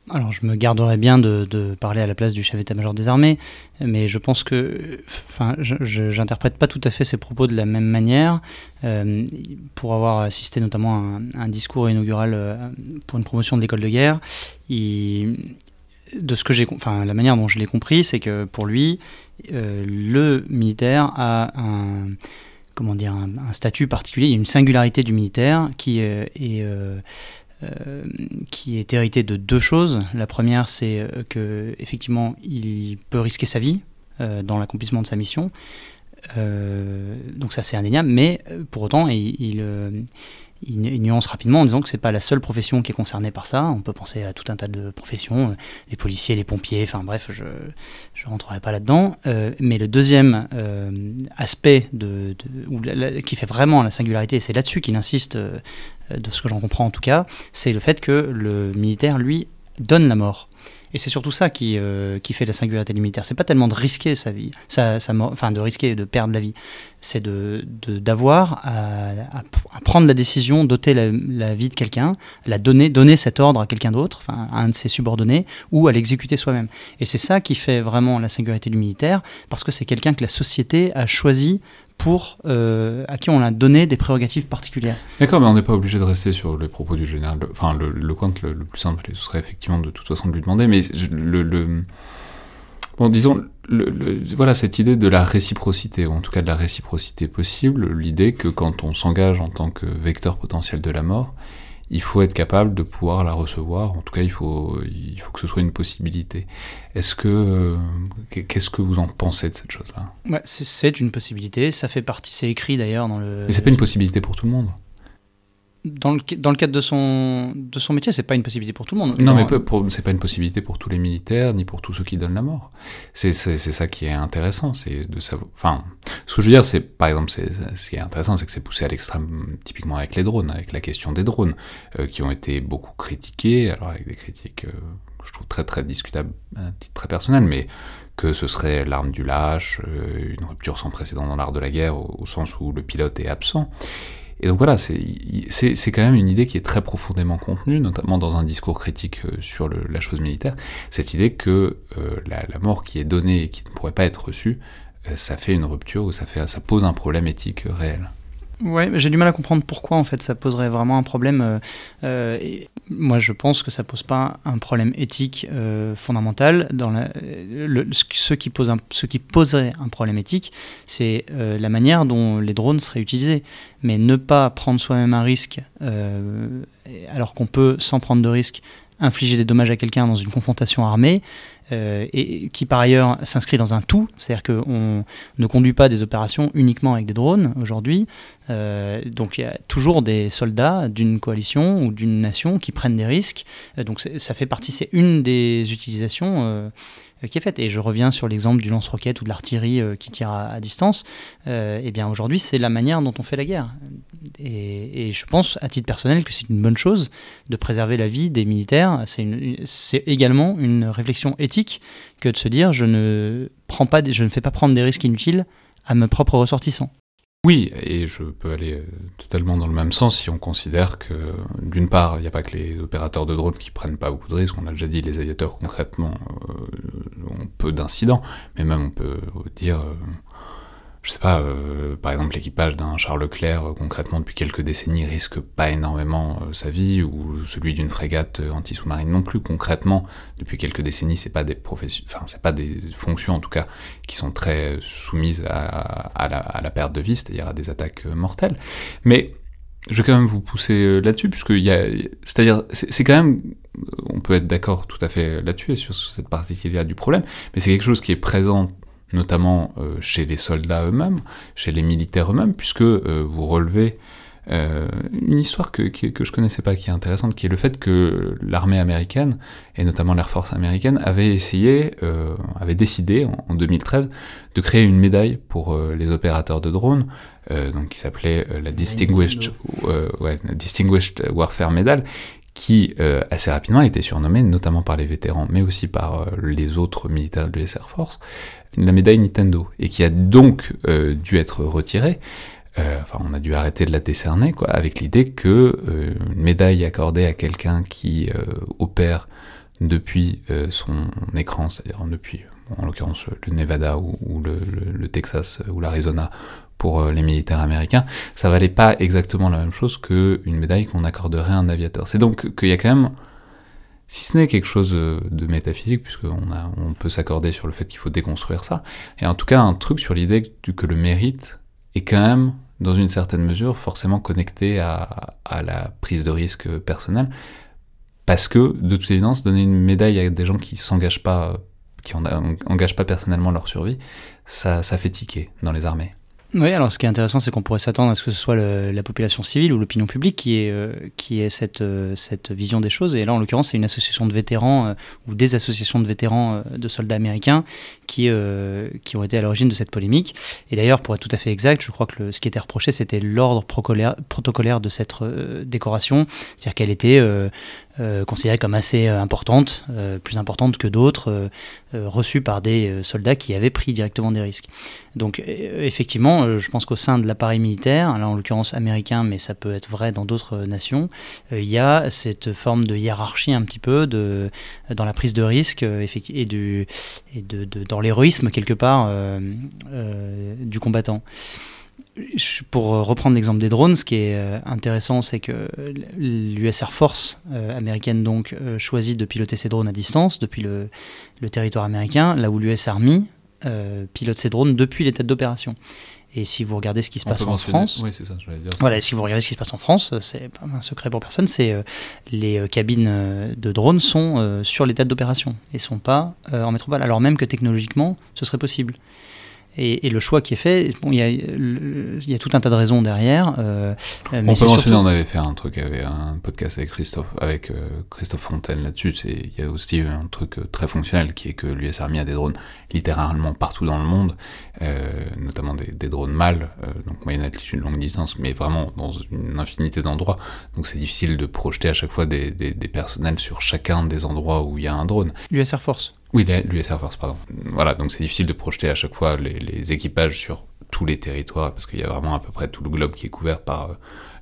Speaker 2: Alors, je me garderais bien de, parler à la place du chef d'état-major des armées, mais je pense que, enfin, je n'interprète pas tout à fait ses propos de la même manière. Euh, pour avoir assisté notamment à un, discours inaugural euh, pour une promotion de l'école de guerre, de ce que j'ai, enfin, la manière dont je l'ai compris, c'est que pour lui, le militaire a un comment dire, un, statut particulier, il y a une singularité du militaire qui euh, est, euh, euh, qui est héritée de deux choses. La première, c'est que effectivement, il peut risquer sa vie dans l'accomplissement de sa mission. donc ça, c'est indéniable, mais pour autant, il, nuance rapidement en disant que c'est pas la seule profession qui est concernée par ça. On peut penser à tout un tas de professions, euh, les policiers, les pompiers, enfin bref, je ne rentrerai pas là-dedans. Euh, mais le deuxième euh, aspect de, qui fait vraiment la singularité, et c'est là-dessus qu'il insiste, de ce que j'en comprends en tout cas, c'est le fait que le militaire, lui, donne la mort. Et c'est surtout ça qui, euh, qui fait la singularité du militaire. C'est pas tellement de risquer sa vie, sa, enfin de risquer de perdre la vie. C'est de, d'avoir à, à, prendre la décision d'ôter la, la, vie de quelqu'un, la donner, donner cet ordre à quelqu'un d'autre, enfin, à un de ses subordonnés, ou à l'exécuter soi-même. Et c'est ça qui fait vraiment la singularité du militaire, parce que c'est quelqu'un que la société a choisi pour euh, à qui on a donné des prérogatives particulières.
Speaker 1: D'accord, mais on n'est pas obligé de rester sur les propos du général. Enfin, le, le le, plus simple, ce serait effectivement de toute façon de lui demander, mais le, bon, disons, voilà cette idée de la réciprocité, ou en tout cas de la réciprocité possible, l'idée que quand on s'engage en tant que vecteur potentiel de la mort, il faut être capable de pouvoir la recevoir. En tout cas, il faut, il faut que ce soit une possibilité. Est-ce que, euh, qu'est-ce que vous en pensez de cette chose-là?
Speaker 2: Ouais, C'est une possibilité. Ça fait partie. C'est écrit d'ailleurs dans le.
Speaker 1: Mais c'est pas une possibilité pour tout le monde
Speaker 2: dans le, dans le cadre de son, de son métier, c'est pas une possibilité pour tout le monde.
Speaker 1: Non, mais c'est pas une possibilité pour tous les militaires, ni pour tous ceux qui donnent la mort. C'est ça qui est intéressant, c'est de savoir. Enfin, ce que je veux dire, c'est par exemple, ce qui est intéressant, c'est que c'est poussé à l'extrême, typiquement avec les drones, avec la question des drones, euh, qui ont été beaucoup critiqués, alors avec des critiques, euh, je trouve très très discutables, à titre très personnel, mais que ce serait l'arme du lâche, euh, une rupture sans précédent dans l'art de la guerre, au, au sens où le pilote est absent. Et donc voilà, c'est quand même une idée qui est très profondément contenue, notamment dans un discours critique euh, sur la chose militaire, cette idée que euh, la, la, mort qui est donnée et qui ne pourrait pas être reçue, euh, ça fait une rupture ou ça, fait, ça pose un problème éthique réel.
Speaker 2: Ouais, j'ai du mal à comprendre pourquoi en fait ça poserait vraiment un problème. Euh, euh, moi, je pense que ça pose pas un problème éthique euh, fondamental. Dans la, le, ce, qui pose un, poserait un problème éthique, c'est la manière dont les drones seraient utilisés. Mais ne pas prendre soi-même un risque, alors qu'on peut, sans prendre de risque, infliger des dommages à quelqu'un dans une confrontation armée, euh, et qui par ailleurs s'inscrit dans un tout, c'est-à-dire qu'on ne conduit pas des opérations uniquement avec des drones aujourd'hui. Euh, donc il y a toujours des soldats d'une coalition ou d'une nation qui prennent des risques. Euh, donc ça fait partie, c'est une des utilisations qui est faite. Et je reviens sur l'exemple du lance-roquette ou de l'artillerie euh, qui tire à, distance. Euh, eh bien aujourd'hui, c'est la manière dont on fait la guerre. Et, je pense, à titre personnel, que c'est une bonne chose de préserver la vie des militaires. C'est également une réflexion éthique que de se dire je ne, prends pas, je ne fais pas prendre des risques inutiles à mes propres ressortissants.
Speaker 1: Oui, et je peux aller euh, totalement dans le même sens si on considère que, d'une part, il n'y a pas que les opérateurs de drones qui prennent pas beaucoup de risques, on a déjà dit, les aviateurs concrètement euh, ont peu d'incidents, mais même on peut dire euh, je sais pas, euh, par exemple l'équipage d'un Charles Leclerc, euh, concrètement depuis quelques décennies, risque pas énormément euh, sa vie, ou celui d'une frégate anti-sous-marine non plus. Concrètement, depuis quelques décennies, c'est pas des professions, enfin c'est pas des fonctions en tout cas qui sont très soumises à, la, perte de vie, c'est-à-dire à des attaques mortelles. Mais je vais quand même vous pousser là-dessus, puisque il y a, c'est-à-dire, c'est quand même, on peut être d'accord tout à fait là-dessus et sur cette partie-là du problème, mais c'est quelque chose qui est présent notamment euh, chez les soldats eux-mêmes, chez les militaires eux-mêmes, puisque euh, vous relevez euh, une histoire que, que, je connaissais pas, qui est intéressante, qui est le fait que l'armée américaine, et notamment l'Air Force américaine, avait essayé, avait décidé en, 2013 de créer une médaille pour les opérateurs de drones, donc qui s'appelait la Distinguished, ouais, Distinguished Warfare Medal, qui assez rapidement a été surnommée, notamment par les vétérans, mais aussi par les autres militaires de l'US Force, la médaille Nintendo, et qui a donc euh, dû être retirée. Euh, enfin, on a dû arrêter de la décerner, quoi, avec l'idée que euh, une médaille accordée à quelqu'un qui opère depuis son écran, c'est-à-dire depuis, en l'occurrence, le Nevada ou, le, Texas ou l'Arizona pour les militaires américains, ça valait pas exactement la même chose qu'une médaille qu'on accorderait à un aviateur. C'est donc qu'il y a quand même si ce n'est quelque chose de métaphysique, puisqu'on on peut s'accorder sur le fait qu'il faut déconstruire ça, et en tout cas un truc sur l'idée que le mérite est quand même, dans une certaine mesure, forcément connecté à, la prise de risque personnelle, parce que, de toute évidence, donner une médaille à des gens qui s'engagent pas, qui n'engagent pas personnellement leur survie, ça, ça fait tiquer dans les armées.
Speaker 2: Oui, alors ce qui est intéressant, c'est qu'on pourrait s'attendre à ce que ce soit la population civile ou l'opinion publique qui ait, euh, qui ait cette, euh, cette vision des choses. Et là, en l'occurrence, c'est une association de vétérans euh, ou des associations de vétérans de soldats américains qui, qui ont été à l'origine de cette polémique. Et d'ailleurs, pour être tout à fait exact, je crois que ce qui était reproché, c'était l'ordre protocolaire de cette décoration, c'est-à-dire qu'elle était euh, considérée comme assez euh, importante, euh, plus importante que d'autres, reçue par des soldats qui avaient pris directement des risques. Donc effectivement, je pense qu'au sein de l'appareil militaire, là en l'occurrence américain, mais ça peut être vrai dans d'autres nations, il y a cette forme de hiérarchie un petit peu de, dans la prise de risque et, du, et de, dans l'héroïsme quelque part du combattant pour reprendre l'exemple des drones, ce qui est euh, intéressant, c'est que l'US Air Force euh, américaine donc euh, choisit de piloter ses drones à distance depuis le, territoire américain, là où l'US Army pilote ses drones depuis les têtes d'opération. Et si vous regardez ce qui se passe en France, voilà, si vous regardez ce qui se passe en France, c'est pas un secret pour personne, c'est les cabines de drones sont sur les têtes d'opération et sont pas en métropole, alors même que technologiquement ce serait possible. Et, le choix qui est fait, bon, il y, a, il y a tout un tas de raisons derrière.
Speaker 1: Euh, on peut mentionner, on avait fait un truc, avait un podcast avec Christophe, avec euh, Christophe Fontaine là-dessus. Il y a aussi un truc euh, très fonctionnel qui est que l'US Army a des drones littéralement partout dans le monde, euh, notamment des, des, drones mâles, euh, donc moyenne altitude, longue distance, mais vraiment dans une infinité d'endroits. Donc c'est difficile de projeter à chaque fois des, des, des personnels sur chacun des endroits où il y a un drone.
Speaker 2: L'US Air Force
Speaker 1: oui, l'US Air Force, pardon. Voilà, donc c'est difficile de projeter à chaque fois les, équipages sur tous les territoires, parce qu'il y a vraiment à peu près tout le globe qui est couvert par euh,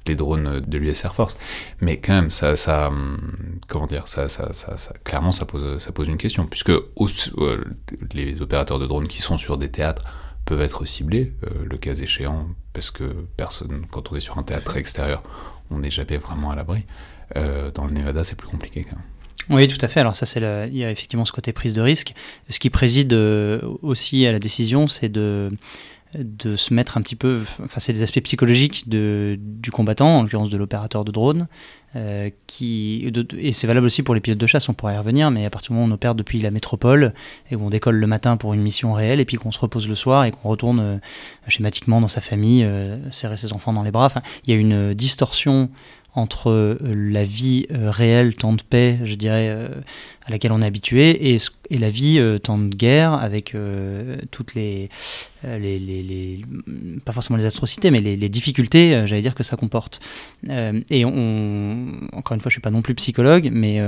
Speaker 1: les drones de l'US Air Force. Mais quand même, ça, ça hum, comment dire, ça, ça, ça, clairement, ça pose, ça pose une question, puisque euh, les opérateurs de drones qui sont sur des théâtres peuvent être ciblés, le cas échéant, parce que personne, quand on est sur un théâtre extérieur, on n'est jamais vraiment à l'abri. dans le Nevada, c'est plus compliqué quand même.
Speaker 2: Oui, tout à fait. Alors ça, c'est il y a effectivement ce côté prise de risque. Ce qui préside aussi à la décision, c'est de de se mettre un petit peu, enfin c'est des aspects psychologiques du combattant, en l'occurrence de l'opérateur de drone, euh, qui, et c'est valable aussi pour les pilotes de chasse, on pourrait y revenir, mais à partir du moment où on opère depuis la métropole, et où on décolle le matin pour une mission réelle, et puis qu'on se repose le soir, et qu'on retourne euh, schématiquement dans sa famille, euh, serrer ses enfants dans les bras, il y a une distorsion entre euh, la vie euh, réelle, temps de paix, je dirais, euh, à laquelle on est habitué, et, la vie, temps de guerre, avec toutes les, pas forcément les atrocités, mais les, difficultés, j'allais dire, que ça comporte. et encore une fois, je suis pas non plus psychologue, mais,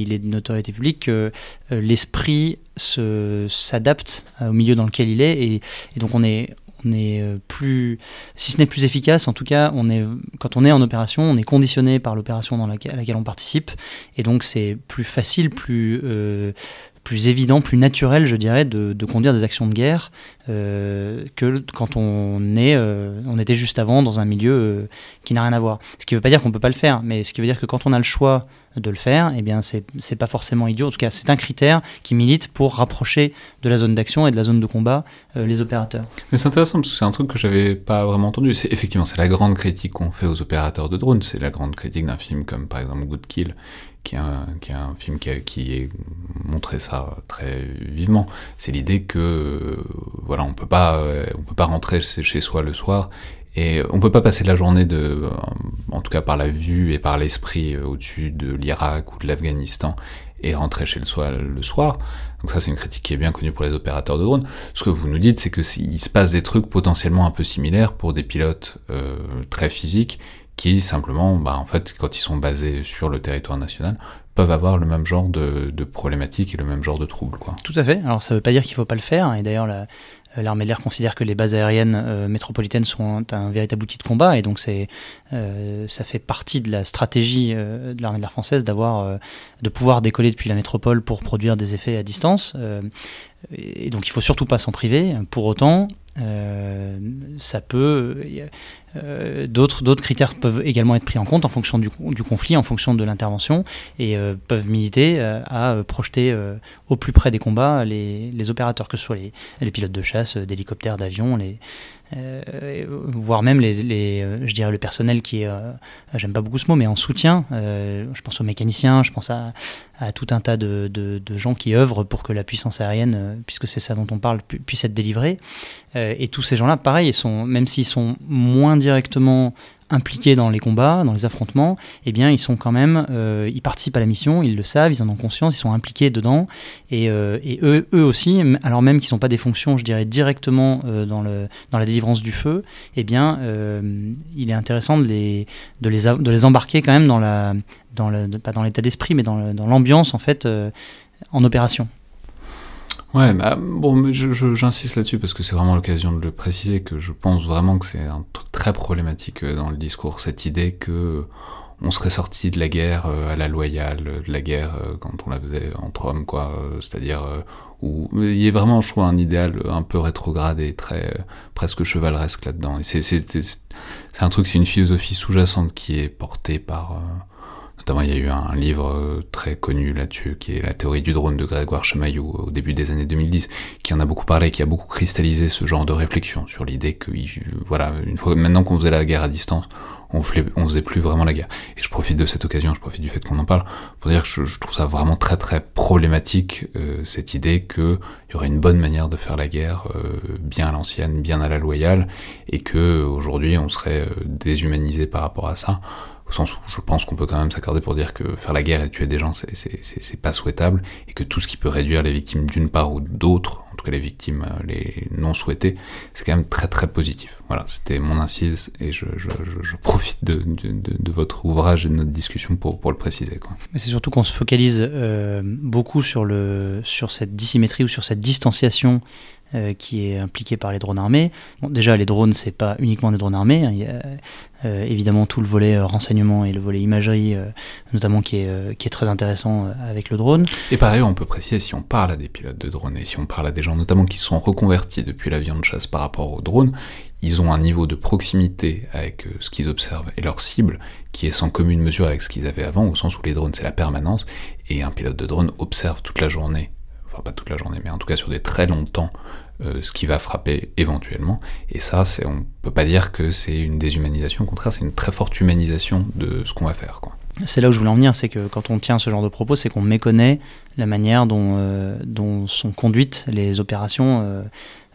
Speaker 2: il est de notoriété publique que l'esprit s'adapte au milieu dans lequel il est, et donc on est, on est euh, plus, si ce n'est plus efficace, en tout cas, on est, quand on est en opération, on est conditionné par l'opération dans laquelle, on participe, et donc c'est plus facile, plus, euh, plus évident, plus naturel, je dirais, de, conduire des actions de guerre euh, que quand on, est, on était juste avant dans un milieu qui n'a rien à voir. Ce qui ne veut pas dire qu'on ne peut pas le faire, mais ce qui veut dire que quand on a le choix de le faire, eh bien c'est pas forcément idiot. En tout cas, c'est un critère qui milite pour rapprocher de la zone d'action et de la zone de combat euh, les opérateurs.
Speaker 1: Mais c'est intéressant parce que c'est un truc que j'avais pas vraiment entendu. C'est effectivement c'est la grande critique qu'on fait aux opérateurs de drones. C'est la grande critique d'un film comme par exemple Good Kill, qui est un, film qui a, montré ça très vivement. C'est l'idée que euh, voilà on peut pas euh, on peut pas rentrer chez soi le soir et on peut pas passer la journée euh, en tout cas par la vue et par l'esprit au-dessus de l'Irak ou de l'Afghanistan et rentrer chez le soir le soir. Donc ça c'est une critique qui est bien connue pour les opérateurs de drones. Ce que vous nous dites c'est que s'il se passe des trucs potentiellement un peu similaires pour des pilotes très physiques qui simplement, bah, en fait, quand ils sont basés sur le territoire national, peuvent avoir le même genre de, problématiques et le même genre de troubles.
Speaker 2: Tout à fait. Alors ça ne veut pas dire qu'il ne faut pas le faire. Et d'ailleurs, euh, l'armée de l'air considère que les bases aériennes euh, métropolitaines sont un, véritable outil de combat et donc c'est, euh, ça fait partie de la stratégie de l'armée de l'air française d'avoir, de pouvoir décoller depuis la métropole pour produire des effets à distance. et donc il faut surtout pas s'en priver. Pour autant, ça peut euh, d'autres, critères peuvent également être pris en compte en fonction du, conflit, en fonction de l'intervention, et euh, peuvent militer euh, à projeter au plus près des combats les, les, opérateurs, que ce soit les, les pilotes de chasse, d'hélicoptères, d'avions, les, euh, voire même les, les, euh, je dirais le personnel qui est, euh, j'aime pas beaucoup ce mot, mais en soutien. je pense aux mécaniciens, je pense à, à tout un tas de, de, de, gens qui œuvrent pour que la puissance aérienne, puisque c'est ça dont on parle, puisse être délivrée. et tous ces gens-là, pareil, ils sont, même s'ils sont moins directement impliqués dans les combats, dans les affrontements, eh bien, ils sont quand même, euh, ils participent à la mission, ils le savent, ils en ont conscience, ils sont impliqués dedans, et, euh, eux, eux aussi, alors même qu'ils n'ont pas des fonctions, je dirais, directement euh, dans, le, dans la délivrance du feu, eh bien, il est intéressant de les, de les, de les embarquer quand même dans la, dans le, pas dans l'état d'esprit, mais dans l'ambiance, en fait, en opération.
Speaker 1: Ouais, bah, bon, j'insiste là-dessus parce que c'est vraiment l'occasion de le préciser que je pense vraiment que c'est un truc très problématique euh, dans le discours, cette idée que on serait sorti de la guerre euh, à la loyale, de la guerre euh, quand on la faisait entre hommes, quoi, c'est-à-dire où il y a vraiment, je trouve, un idéal un peu rétrograde et très presque chevaleresque là-dedans. Et c'est un truc, c'est une philosophie sous-jacente qui est portée par Notamment, il y a eu un livre euh, très connu là-dessus, qui est La théorie du drone de Grégoire Chamaillou au début des années 2010, qui en a beaucoup parlé, qui a beaucoup cristallisé ce genre de réflexion sur l'idée que, voilà, une fois, maintenant qu'on faisait la guerre à distance, on, on faisait plus vraiment la guerre. Et je profite de cette occasion, je profite du fait qu'on en parle, pour dire que je, trouve ça vraiment très très problématique, euh, cette idée qu'il y aurait une bonne manière de faire la guerre, euh, bien à l'ancienne, bien à la loyale, et que aujourd'hui on serait déshumanisé par rapport à ça au sens où je pense qu'on peut quand même s'accorder pour dire que faire la guerre et tuer des gens, c'est pas souhaitable, et que tout ce qui peut réduire les victimes d'une part ou d'autre, en tout cas les victimes euh, les non souhaitées, c'est quand même très très positif. Voilà, c'était mon incise, et je, je, profite de, de, votre ouvrage et de notre discussion pour, pour le préciser. Quoi.
Speaker 2: C'est surtout qu'on se focalise euh, beaucoup sur, le, sur cette dissymétrie ou sur cette distanciation qui est impliqué par les drones armés. Bon, déjà, les drones, c'est pas uniquement des drones armés. Hein. il y a évidemment tout le volet renseignement et le volet imagerie, notamment qui est, très intéressant avec le drone.
Speaker 1: Et par ailleurs, on peut préciser, si on parle à des pilotes de drones et si on parle à des gens notamment qui sont reconvertis depuis l'avion de chasse par rapport aux drones, ils ont un niveau de proximité avec ce qu'ils observent et leur cible qui est sans commune mesure avec ce qu'ils avaient avant, au sens où les drones c'est la permanence, et un pilote de drone observe toute la journée, enfin pas toute la journée, mais en tout cas sur des très longs temps, euh, ce qui va frapper éventuellement. Et ça, on peut pas dire que c'est une déshumanisation, au contraire, c'est une très forte humanisation de ce qu'on va faire.
Speaker 2: C'est là où je voulais en venir, c'est que quand on tient ce genre de propos, c'est qu'on méconnaît la manière dont, euh, dont sont conduites les opérations.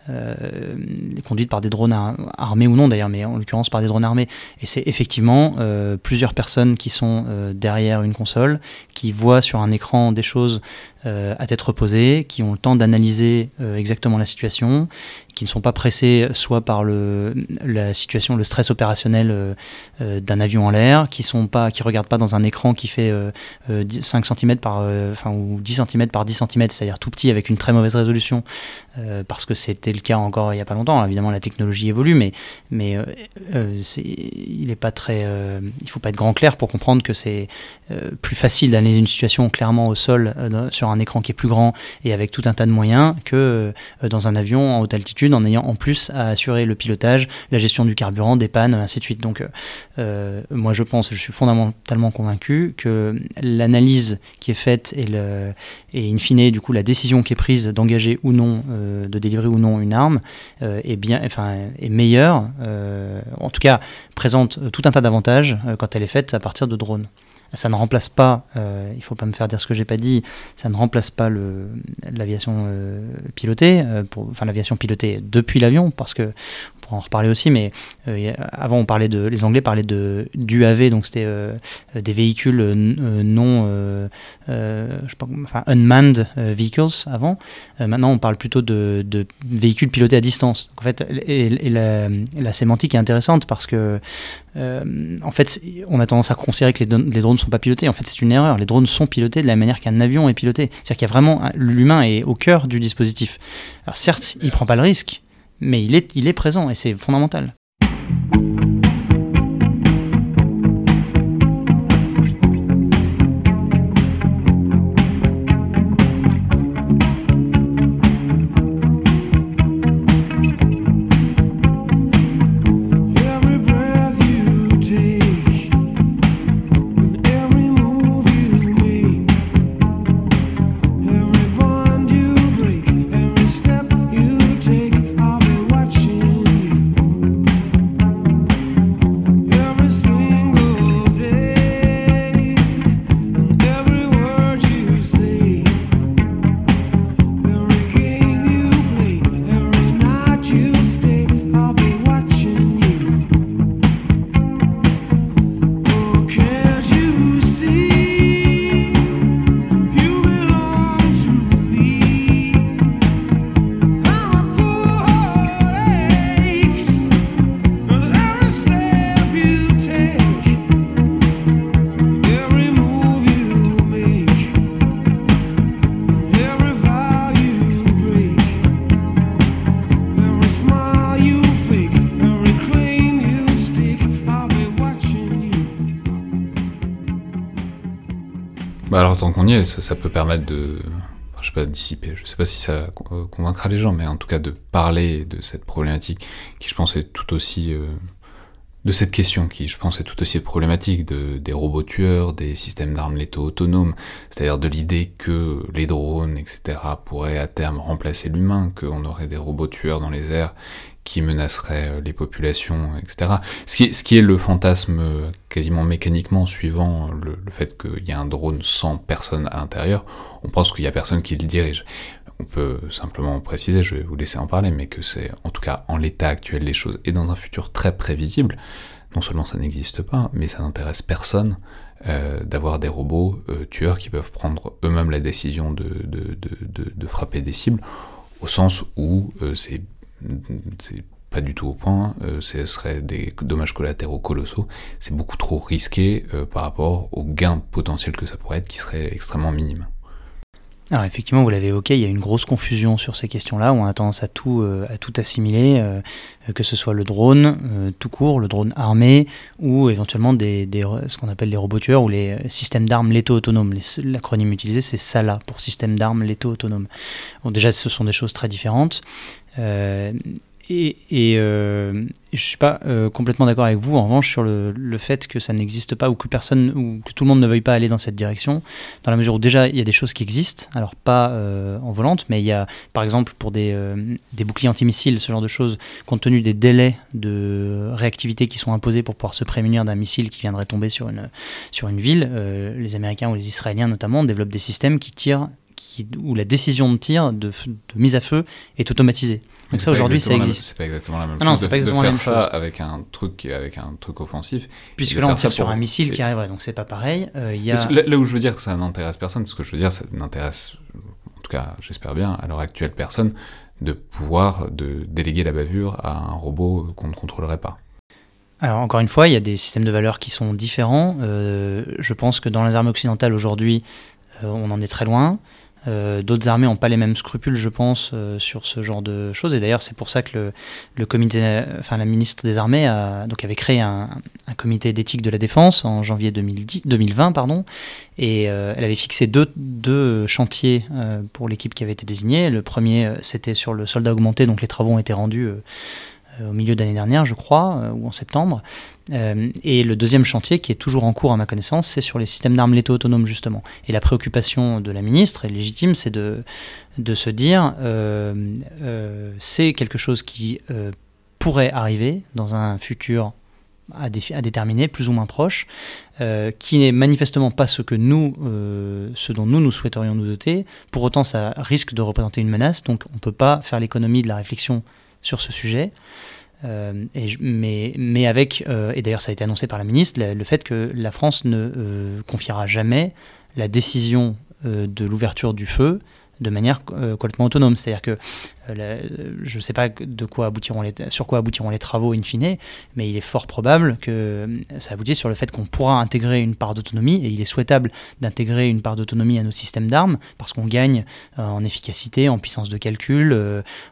Speaker 2: Euh, euh, conduites par des drones armés ou non d'ailleurs, mais en l'occurrence par des drones armés. Et c'est effectivement euh, plusieurs personnes qui sont euh, derrière une console, qui voient sur un écran des choses à tête reposée, qui ont le temps d'analyser exactement la situation, qui ne sont pas pressés soit par le, la situation, le stress opérationnel euh, euh, d'un avion en l'air, qui sont pas, qui regardent pas dans un écran qui fait 5 euh, cm par, enfin ou 10 cm par 10 cm, c'est-à-dire tout petit avec une très mauvaise résolution, parce que c'était le cas encore il y a pas longtemps. évidemment, la technologie évolue, mais mais il est pas très, il faut pas être grand clair pour comprendre que c'est plus facile d'analyser une situation clairement au sol sur un écran qui est plus grand et avec tout un tas de moyens que dans un avion en haute altitude en ayant en plus à assurer le pilotage, la gestion du carburant, des pannes, ainsi de suite. Donc euh, euh, moi je pense, je suis fondamentalement convaincu que l'analyse qui est faite et, in fine du coup la décision qui est prise d'engager ou non, euh, de délivrer ou non une arme est bien, enfin est meilleure, en tout cas présente tout un tas d'avantages quand elle est faite à partir de drones ça ne remplace pas, euh, il ne faut pas me faire dire ce que j'ai pas dit, ça ne remplace pas l'aviation euh, pilotée, euh, enfin l'aviation pilotée depuis l'avion, parce que pourra en reparler aussi, mais avant on parlait de, les Anglais parlaient de d'UAV, donc c'était des véhicules non, je pas, enfin unmanned vehicles avant. maintenant on parle plutôt de, véhicules pilotés à distance. en fait, la, sémantique est intéressante parce que en fait, on a tendance à considérer que les, les drones sont pas pilotés. En fait, c'est une erreur. Les drones sont pilotés de la manière qu'un avion est piloté. C'est-à-dire qu'il y a vraiment l'humain est au cœur du dispositif. Alors certes, il prend pas le risque, mais il est, il est présent et c'est fondamental.
Speaker 1: Ça, peut permettre de, je sais pas, dissiper, je sais pas si ça convaincra les gens, mais en tout cas de parler de cette problématique qui, je pense, est tout aussi, euh, de cette question qui, je pense, est tout aussi problématique de, des robots tueurs, des systèmes d'armes létaux autonomes, c'est-à-dire de l'idée que les drones, etc., pourraient à terme remplacer l'humain, qu'on aurait des robots tueurs dans les airs qui menacerait euh, les populations, etc. Ce qui, ce qui est le fantasme euh, quasiment mécaniquement suivant le, fait qu'il y a un drone sans personne à l'intérieur, on pense qu'il y a personne qui le dirige. On peut simplement préciser, je vais vous laisser en parler, mais que c'est en tout cas en l'état actuel des choses et dans un futur très prévisible, non seulement ça n'existe pas, mais ça n'intéresse personne euh, d'avoir des robots tueurs qui peuvent prendre eux-mêmes la décision de, frapper des cibles, au sens où c'est c'est pas du tout au point, euh, ce serait des dommages collatéraux colossaux, c'est beaucoup trop risqué euh, par rapport aux gains potentiels que ça pourrait être qui seraient extrêmement minimes.
Speaker 2: Alors effectivement, vous l'avez évoqué, il y a une grosse confusion sur ces questions-là, on a tendance à tout, euh, assimiler, euh, que ce soit le drone euh, tout court, le drone armé, ou éventuellement des, ce qu'on appelle les robots tueurs ou les systèmes d'armes létaux autonomes. L'acronyme utilisé, c'est SALA, pour système d'armes létaux autonomes. Bon, déjà, ce sont des choses très différentes. Et, euh, je suis pas euh, complètement d'accord avec vous, en revanche, sur le, le fait que ça n'existe pas ou que personne ou que tout le monde ne veuille pas aller dans cette direction, dans la mesure où déjà il y a des choses qui existent, alors pas euh, en volante, mais il y a par exemple pour des, des boucliers antimissiles, ce genre de choses, compte tenu des délais de réactivité qui sont imposés pour pouvoir se prémunir d'un missile qui viendrait tomber sur une, sur une ville, les Américains ou les Israéliens notamment développent des systèmes qui tirent, qui, où la décision de tir, de mise à feu, est automatisée. Donc ça aujourd'hui ça existe.
Speaker 1: C'est pas exactement la même ah chose. Non, de, pas exactement de faire ça avec un truc avec un truc offensif.
Speaker 2: Puisque là on tire sur un missile qui arriverait, donc c'est pas pareil. Euh, y a...
Speaker 1: là, où je veux dire que ça n'intéresse personne, ce que je veux dire, ça n'intéresse, en tout cas j'espère bien, à l'heure actuelle personne, de pouvoir de déléguer la bavure à un robot qu'on ne contrôlerait pas.
Speaker 2: Alors encore une fois, il y a des systèmes de valeurs qui sont différents. Euh, je pense que dans les armées occidentales aujourd'hui, euh, on en est très loin. Euh, d'autres armées n'ont pas les mêmes scrupules, je pense, euh, sur ce genre de choses. Et d'ailleurs, c'est pour ça que le, comité, enfin la ministre des Armées a, donc avait créé un, comité d'éthique de la défense en janvier 2010, 2020, pardon. Et euh, elle avait fixé deux, deux chantiers pour l'équipe qui avait été désignée. Le premier, c'était sur le soldat augmenté, donc les travaux ont été rendus au milieu d'année dernière, je crois, ou en septembre. Euh, et le deuxième chantier, qui est toujours en cours à ma connaissance, c'est sur les systèmes d'armes létaux autonomes, justement. Et la préoccupation de la ministre, est légitime, c'est de, de se dire, euh, euh, c'est quelque chose qui pourrait arriver dans un futur à, déterminer, plus ou moins proche, qui n'est manifestement pas ce que nous, ce dont nous nous souhaiterions nous doter. Pour autant, ça risque de représenter une menace, donc on ne peut pas faire l'économie de la réflexion sur ce sujet. Euh, et mais, avec, euh, et d'ailleurs ça a été annoncé par la ministre, le, fait que la France ne euh, confiera jamais la décision de l'ouverture du feu de manière complètement autonome. C'est-à-dire que euh, je ne sais pas de quoi aboutiront les, sur quoi aboutiront les travaux in fine, mais il est fort probable que euh, ça aboutisse sur le fait qu'on pourra intégrer une part d'autonomie, et il est souhaitable d'intégrer une part d'autonomie à nos systèmes d'armes, parce qu'on gagne euh, en efficacité, en puissance de calcul,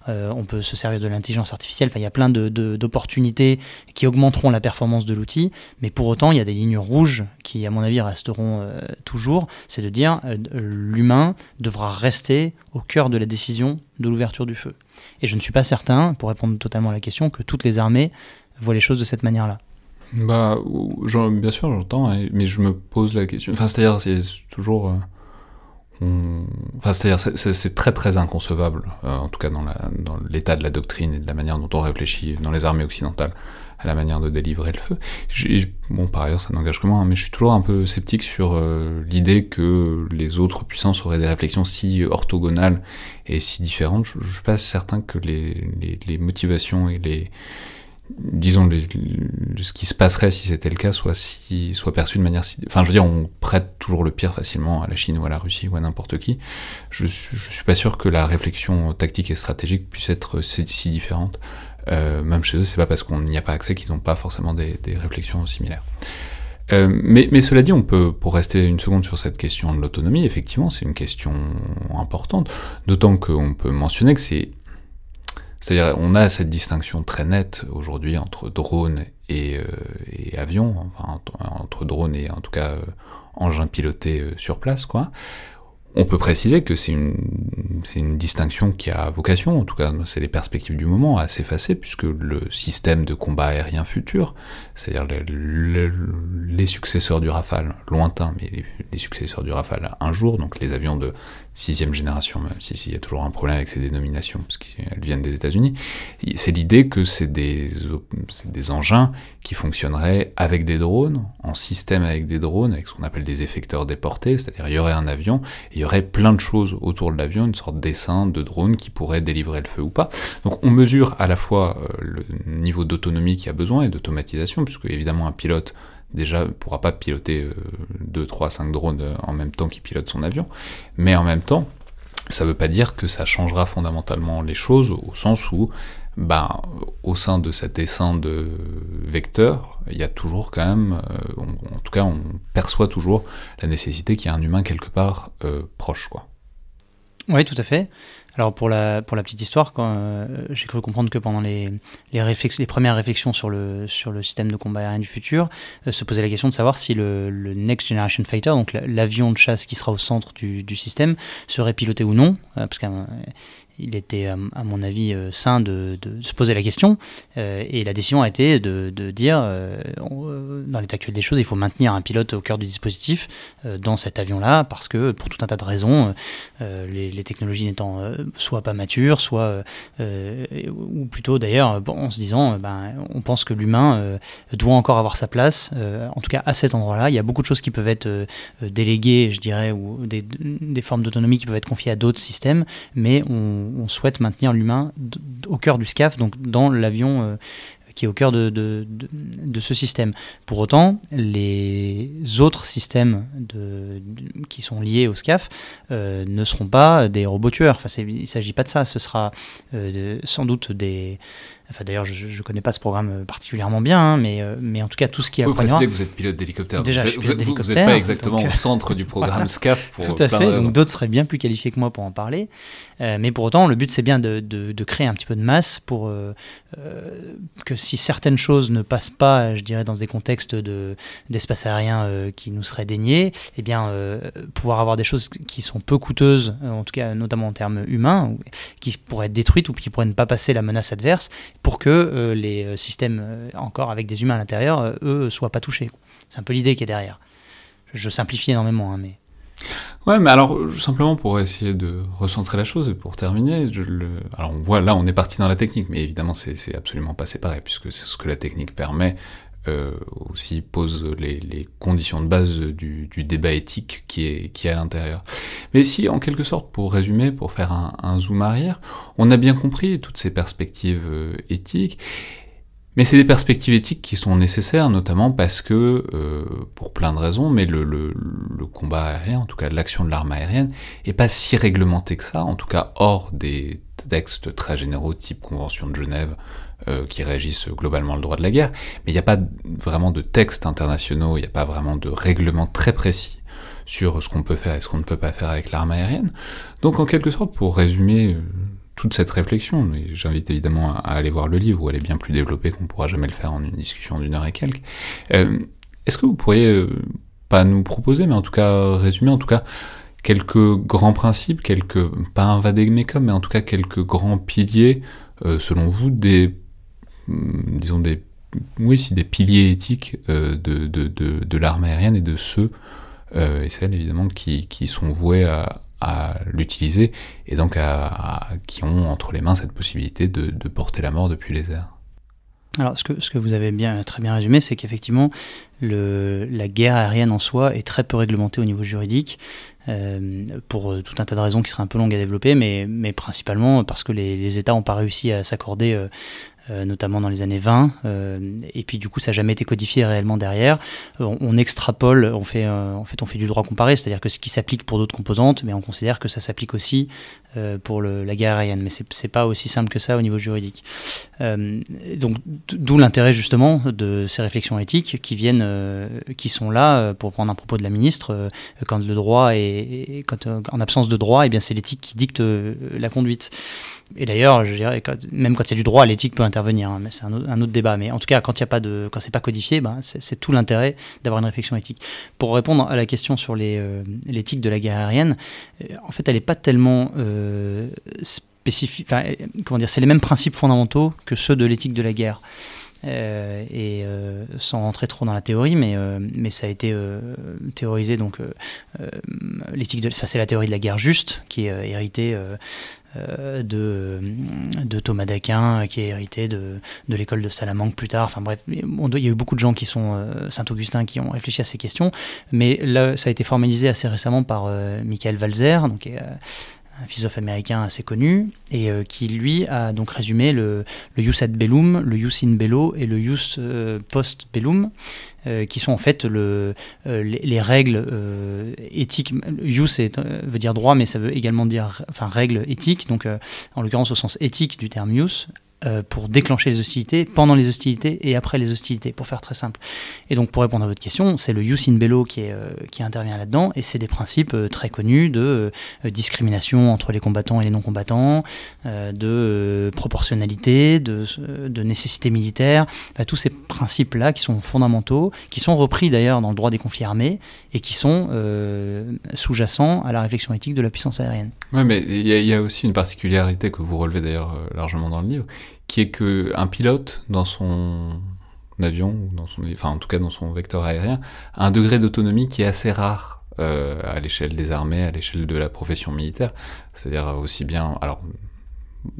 Speaker 2: on peut se servir de l'intelligence artificielle, enfin il y a plein d'opportunités de, qui augmenteront la performance de l'outil, mais pour autant il y a des lignes rouges qui à mon avis resteront toujours, c'est de dire l'humain devra rester au cœur de la décision de l'ouverture du feu. Et je ne suis pas certain, pour répondre totalement à la question, que toutes les armées voient les choses de cette manière-là.
Speaker 1: Bah, bien sûr, j'entends, mais je me pose la question. Enfin, c'est-à-dire, c'est toujours. Euh, enfin, c'est-à-dire, c'est très très inconcevable, euh, en tout cas dans l'état de la doctrine et de la manière dont on réfléchit dans les armées occidentales, à la manière de délivrer le feu. Bon, par ailleurs, ça n'engage que moi, hein, mais je suis toujours un peu sceptique sur euh, l'idée que les autres puissances auraient des réflexions si orthogonales et si différentes. Je, je suis pas certain que les, motivations et les disons ce qui se passerait si c'était le cas soit si perçu de manière si enfin je veux dire on prête toujours le pire facilement à la Chine ou à la Russie ou à n'importe qui je, je suis pas sûr que la réflexion tactique et stratégique puisse être si différente euh, même chez eux, c'est pas parce qu'on n'y a pas accès qu'ils n'ont pas forcément des, réflexions similaires. Euh, mais, cela dit, on peut, pour rester une seconde sur cette question de l'autonomie, effectivement, c'est une question importante, d'autant qu'on peut mentionner que c'est... C'est-à-dire, on a cette distinction très nette aujourd'hui entre drone et, euh, avion, entre drone et en tout cas engin piloté sur place, quoi. On peut préciser que c'est une, distinction qui a vocation, en tout cas c'est les perspectives du moment, à s'effacer, puisque le système de combat aérien futur, c'est-à-dire les, successeurs du Rafale, lointains, mais les, successeurs du Rafale un jour, donc les avions de sixième génération, même si s'il y a toujours un problème avec ces dénominations, parce qu'elles viennent des États-Unis, c'est l'idée que c'est des, engins qui fonctionneraient avec des drones, en système avec des drones, avec ce qu'on appelle des effecteurs déportés, c'est-à-dire il y aurait un avion, il y aurait plein de choses autour de l'avion, une sorte d'essaim de drone qui pourrait délivrer le feu ou pas. Donc on mesure à la fois euh, le niveau d'autonomie qu'il y a besoin et d'automatisation, puisque évidemment un pilote déjà pourra pas piloter 2, 3, 5 drones euh, en même temps qu'il pilote son avion, mais en même temps, ça veut pas dire que ça changera fondamentalement les choses au sens où, bah, au sein de cet essaim de vecteurs, il y a toujours quand même, euh, en tout cas, on perçoit toujours la nécessité qu'il y ait un humain quelque part euh, proche, quoi.
Speaker 2: Oui, tout à fait. Alors pour la, petite histoire, euh, j'ai cru comprendre que pendant les, premières réflexions sur le, système de combat aérien du futur, se posait la question de savoir si le, Next Generation Fighter, donc l'avion de chasse qui sera au centre du, système, serait piloté ou non, euh, parce il était, à mon avis, euh, sain de, se poser la question. Euh, et la décision a été de, dire, euh, dans l'état actuel des choses, il faut maintenir un pilote au cœur du dispositif dans cet avion-là, parce que pour tout un tas de raisons, les, technologies n'étant soit pas matures, soit, ou plutôt d'ailleurs, en se disant, ben, on pense que l'humain doit encore avoir sa place, en tout cas à cet endroit-là. Il y a beaucoup de choses qui peuvent être déléguées, je dirais, ou des, formes d'autonomie qui peuvent être confiées à d'autres systèmes, mais on, souhaite maintenir l'humain au cœur du SCAF, donc dans l'avion euh, qui est au cœur de, ce système. Pour autant, les autres systèmes qui sont liés au SCAF euh, ne seront pas des robots tueurs. Enfin, il ne s'agit pas de ça. Ce sera euh, sans doute des, Enfin, d'ailleurs, je ne connais pas ce programme particulièrement bien, hein, mais, euh, mais en tout cas, tout ce qui
Speaker 1: accompagnera... Vous que vous êtes pilote d'hélicoptère. Déjà, vous n'êtes pas exactement au centre du programme SCAF pour
Speaker 2: Tout à fait, donc d'autres seraient bien plus qualifiés que moi pour en parler. Euh, mais pour autant, le but, c'est bien de, de, créer un petit peu de masse pour que si certaines choses ne passent pas, je dirais, dans des contextes d'espace aérien qui nous seraient déniés, eh bien, pouvoir avoir des choses qui sont peu coûteuses, en tout cas, notamment en termes humains, qui pourraient être détruites ou qui pourraient ne pas passer la menace adverse, pour que euh, les euh, systèmes, euh, encore avec des humains à l'intérieur, eux, soient pas touchés. C'est un peu l'idée qui est derrière. Je, simplifie énormément, hein, mais...
Speaker 1: Ouais, mais alors simplement pour essayer de recentrer la chose et pour terminer, le... alors on voit là on est parti dans la technique, mais évidemment c'est absolument pas séparé puisque c'est ce que la technique permet euh, aussi pose les, les, conditions de base du, du, débat éthique qui est, qui est à l'intérieur. Mais si, en quelque sorte, pour résumer, pour faire un, un zoom arrière, on a bien compris toutes ces perspectives euh, éthiques, mais c'est des perspectives éthiques qui sont nécessaires, notamment parce que, euh, pour plein de raisons, mais le, le, le combat aérien, en tout cas l'action de l'arme aérienne, est pas si réglementé que ça, en tout cas hors des textes très généraux type Convention de Genève, euh, qui régissent globalement le droit de la guerre, mais il n'y a pas vraiment de textes internationaux, il n'y a pas vraiment de règlement très précis sur ce qu'on peut faire et ce qu'on ne peut pas faire avec l'arme aérienne. Donc en quelque sorte, pour résumer euh, toute cette réflexion, et j'invite évidemment à aller voir le livre où elle est bien plus développée qu'on pourra jamais le faire en une discussion d'une heure et quelques, euh, est-ce que vous pourriez, pas nous proposer, mais en tout cas résumer, en tout cas, quelques grands principes, quelques, pas un vademecum, mais en tout cas quelques grands piliers, selon vous, des Mm, disons, des, oui, si des piliers éthiques euh, de, de, de, de l'arme aérienne et de ceux euh, et celles évidemment qui, qui sont voués à, à l'utiliser et donc à, qui ont entre les mains cette possibilité de, porter la mort depuis les airs.
Speaker 2: Alors, ce que, ce que vous avez bien, très bien résumé, c'est qu'effectivement, la guerre aérienne en soi est très peu réglementée au niveau juridique, euh, pour tout un tas de raisons qui seraient un peu longues à développer, mais, mais principalement parce que les, États n'ont pas réussi à s'accorder euh, euh, notamment dans les années 20, euh, et puis du coup ça n'a jamais été codifié réellement derrière. Euh, on, extrapole, on fait, en fait on fait du droit comparé, c'est-à-dire que ce qui s'applique pour d'autres composantes, mais on considère que ça s'applique aussi pour le, la guerre aérienne, mais c'est pas aussi simple que ça au niveau juridique. donc d'où l'intérêt justement de ces réflexions éthiques qui viennent, qui sont là pour prendre un propos de la ministre, quand le droit est, quand, en absence de droit, et eh bien c'est l'éthique qui dicte la conduite. Et d'ailleurs, même quand il y a du droit, l'éthique peut intervenir, hein, mais c'est un, autre débat. Mais en tout cas, quand il y a pas de, quand c'est pas codifié, ben, c'est tout l'intérêt d'avoir une réflexion éthique. Pour répondre à la question sur euh, l'éthique de la guerre aérienne, euh, en fait, elle n'est pas tellement euh, spécifique. comment dire, c'est les mêmes principes fondamentaux que ceux de l'éthique de la guerre. et sans rentrer trop dans la théorie, mais, mais ça a été théorisé donc l'éthique de, c'est la théorie de la guerre juste qui est héritée euh, de, de, Thomas d'Aquin, qui est hérité de, de l'école de Salamanque plus tard. Enfin bref, il y a eu beaucoup de gens qui sont euh, Saint-Augustin qui ont réfléchi à ces questions, mais là, ça a été formalisé assez récemment par euh, Michael Walzer, un philosophe américain assez connu, et euh, qui lui a donc résumé le, le jus ad bellum, le jus in bello et le jus euh, post bellum, euh, qui sont en fait le, les, règles éthiques. Jus veut dire droit, mais ça veut également dire enfin règles éthiques, donc en l'occurrence au sens éthique du terme jus, pour déclencher les hostilités, pendant les hostilités et après les hostilités, pour faire très simple. Et donc pour répondre à votre question, c'est le jus in bello qui, est, qui intervient là-dedans, et c'est des principes très connus de discrimination entre les combattants et les non-combattants, de proportionnalité, de, nécessité militaire, tous ces principes-là qui sont fondamentaux, qui sont repris d'ailleurs dans le droit des conflits armés et qui sont euh, sous-jacents à la réflexion éthique de la puissance aérienne.
Speaker 1: Oui, mais il y, a aussi une particularité que vous relevez d'ailleurs euh, largement dans le livre, qui est qu'un pilote dans son avion, ou dans son, enfin en tout cas dans son vecteur aérien, a un degré d'autonomie qui est assez rare euh, à l'échelle des armées, à l'échelle de la profession militaire. C'est-à-dire aussi bien... Alors,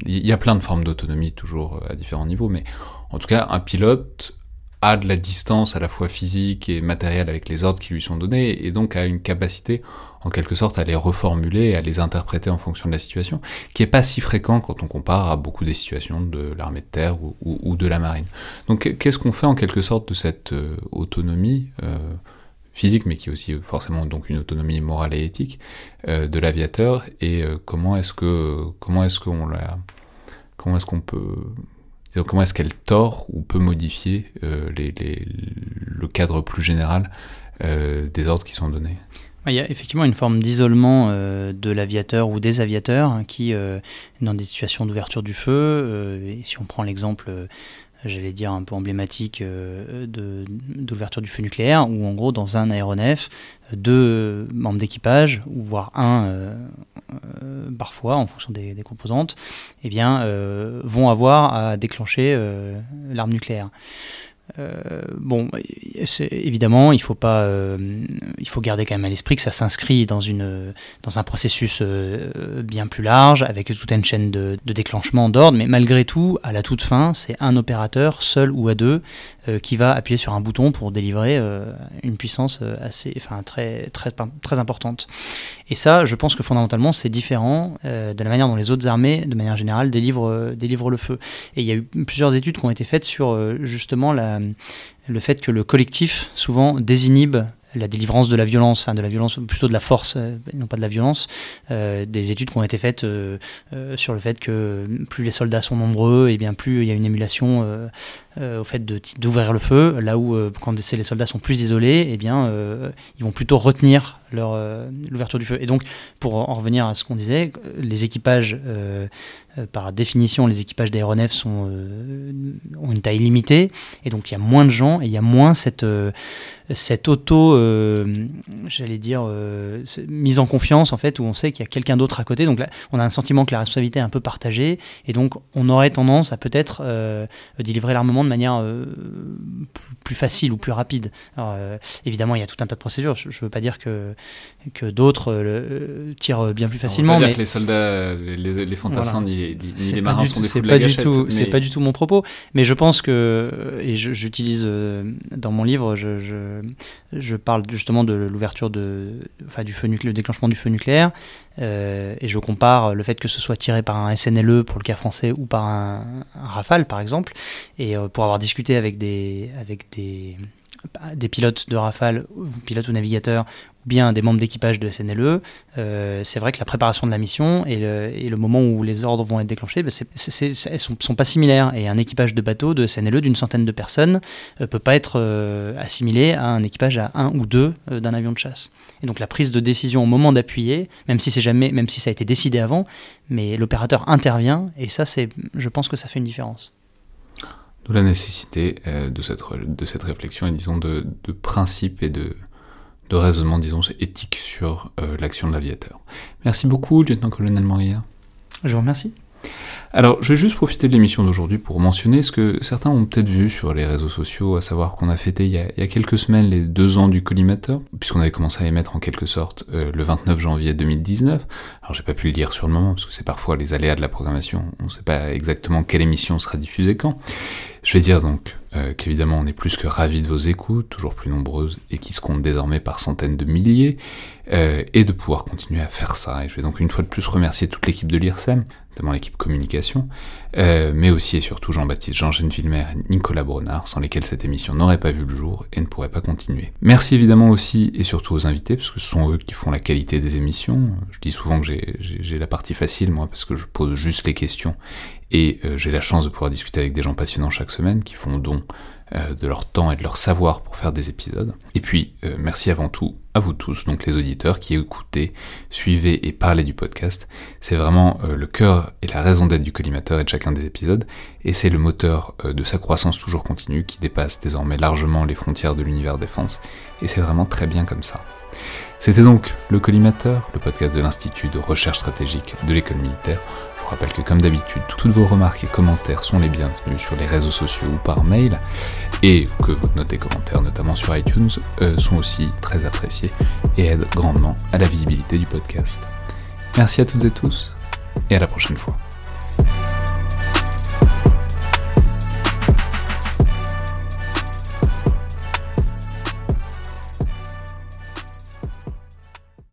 Speaker 1: il y a plein de formes d'autonomie toujours à différents niveaux, mais en tout cas, un pilote a de la distance à la fois physique et matérielle avec les ordres qui lui sont donnés, et donc a une capacité en quelque sorte à les reformuler, à les interpréter en fonction de la situation, qui est pas si fréquent quand on compare à beaucoup des situations de l'armée de terre ou, de la marine. Donc qu'est-ce qu'on fait en quelque sorte de cette euh, autonomie euh, physique, mais qui est aussi forcément donc une autonomie morale et éthique euh, de l'aviateur, et comment est-ce que comment est-ce qu'on la comment est-ce qu'on peut comment est-ce qu'elle tord ou peut modifier euh, le cadre plus général euh, des ordres qui sont donnés?
Speaker 2: Il y a effectivement une forme d'isolement euh, de l'aviateur ou des aviateurs hein, qui, dans des situations d'ouverture du feu, et si on prend l'exemple j'allais dire, un peu emblématique euh, d'ouverture du feu nucléaire, où en gros, dans un aéronef, deux membres d'équipage, ou voire un euh, euh, parfois, en fonction des, composantes, eh bien, vont avoir à déclencher l'arme nucléaire. Euh, bon, évidemment, il faut pas, euh, il faut garder quand même à l'esprit que ça s'inscrit dans une, dans un processus euh, bien plus large, avec toute une chaîne de, déclenchement d'ordre. Mais malgré tout, à la toute fin, c'est un opérateur seul ou à deux qui va appuyer sur un bouton pour délivrer une puissance assez, très, très importante. Et ça, je pense que fondamentalement, c'est différent de la manière dont les autres armées, de manière générale, délivrent, délivrent le feu. Et il y a eu plusieurs études qui ont été faites sur justement la le fait que le collectif souvent désinhibe la délivrance de la violence, enfin de la violence, plutôt de la force, euh, non pas de la violence. Euh, des études qui ont été faites euh, sur le fait que plus les soldats sont nombreux, et bien plus il y a une émulation au fait d'ouvrir le feu. Là où quand les soldats sont plus isolés, et bien ils vont plutôt retenir l'ouverture du feu. Et donc, pour en revenir à ce qu'on disait, les équipages par définition, les équipages d'aéronefs euh, ont une taille limitée, et donc il y a moins de gens, et il y a moins cette, euh, cette auto, j'allais dire, mise en confiance, en fait, où on sait qu'il y a quelqu'un d'autre à côté. Donc là, on a un sentiment que la responsabilité est un peu partagée, et donc on aurait tendance à peut-être délivrer l'armement de manière plus, facile ou plus rapide. Alors, évidemment, il y a tout un tas de procédures. Je ne veux pas dire que, que d'autres tirent bien plus facilement.
Speaker 1: on
Speaker 2: pas
Speaker 1: dire que les soldats, les, les fantassins c'est
Speaker 2: pas du tout, C'est pas du tout mon propos, mais je pense que, et j'utilise euh, dans mon livre, je, je, je, parle justement de l'ouverture de, enfin, du feu nucléaire, le déclenchement du feu nucléaire, euh, et je compare le fait que ce soit tiré par un SNLE pour le cas français ou par un, Rafale par exemple, et euh, pour avoir discuté avec des, avec des des pilotes de Rafale, pilotes ou navigateurs, ou bien des membres d'équipage de SNLE, euh, c'est vrai que la préparation de la mission et le, moment où les ordres vont être déclenchés, ben sont, sont, pas similaires. Et un équipage de bateau de SNLE d'une centaine de personnes ne euh, peut pas être euh, assimilé à un équipage à un ou deux d'un avion de chasse. Et donc la prise de décision au moment d'appuyer, même si c'est jamais, même si ça a été décidé avant, mais l'opérateur intervient et ça, c'est, je pense que ça fait une différence.
Speaker 1: D'où la nécessité euh, de, cette, de cette réflexion et disons de, de principe et de, de raisonnement disons éthique sur euh, l'action de l'aviateur. Merci beaucoup, lieutenant-colonel Moria.
Speaker 2: Je vous remercie.
Speaker 1: Alors, je vais juste profiter de l'émission d'aujourd'hui pour mentionner ce que certains ont peut-être vu sur les réseaux sociaux, à savoir qu'on a fêté il y a, quelques semaines les deux ans du collimateur, puisqu'on avait commencé à émettre en quelque sorte euh, le 29 janvier 2019. Alors, j'ai pas pu le dire sur le moment, parce que c'est parfois les aléas de la programmation, on ne sait pas exactement quelle émission sera diffusée quand. Je vais dire donc euh, qu'évidemment on est plus que ravis de vos écoutes, toujours plus nombreuses et qui se comptent désormais par centaines de milliers, euh, et de pouvoir continuer à faire ça. Et je vais donc une fois de plus remercier toute l'équipe de l'IRSEM notamment l'équipe communication, euh, mais aussi et surtout Jean-Baptiste, Jean-Gène Vilmer et Nicolas Bronard, sans lesquels cette émission n'aurait pas vu le jour et ne pourrait pas continuer. Merci évidemment aussi et surtout aux invités, parce que ce sont eux qui font la qualité des émissions. Je dis souvent que j'ai la partie facile, moi, parce que je pose juste les questions, et euh, j'ai la chance de pouvoir discuter avec des gens passionnants chaque semaine, qui font don de leur temps et de leur savoir pour faire des épisodes. Et puis, euh, merci avant tout à vous tous, donc les auditeurs qui écoutez, suivez et parlez du podcast. C'est vraiment euh, le cœur et la raison d'être du collimateur et de chacun des épisodes, et c'est le moteur de sa croissance toujours continue qui dépasse désormais largement les frontières de l'univers défense, et c'est vraiment très bien comme ça. C'était donc le collimateur, le podcast de l'Institut de recherche stratégique de l'école militaire. Je vous rappelle que comme d'habitude, toutes vos remarques et commentaires sont les bienvenus sur les réseaux sociaux ou par mail, et que vos notes et commentaires, notamment sur iTunes, euh, sont aussi très appréciés et aident grandement à la visibilité du podcast. Merci à toutes et tous, et à la prochaine fois.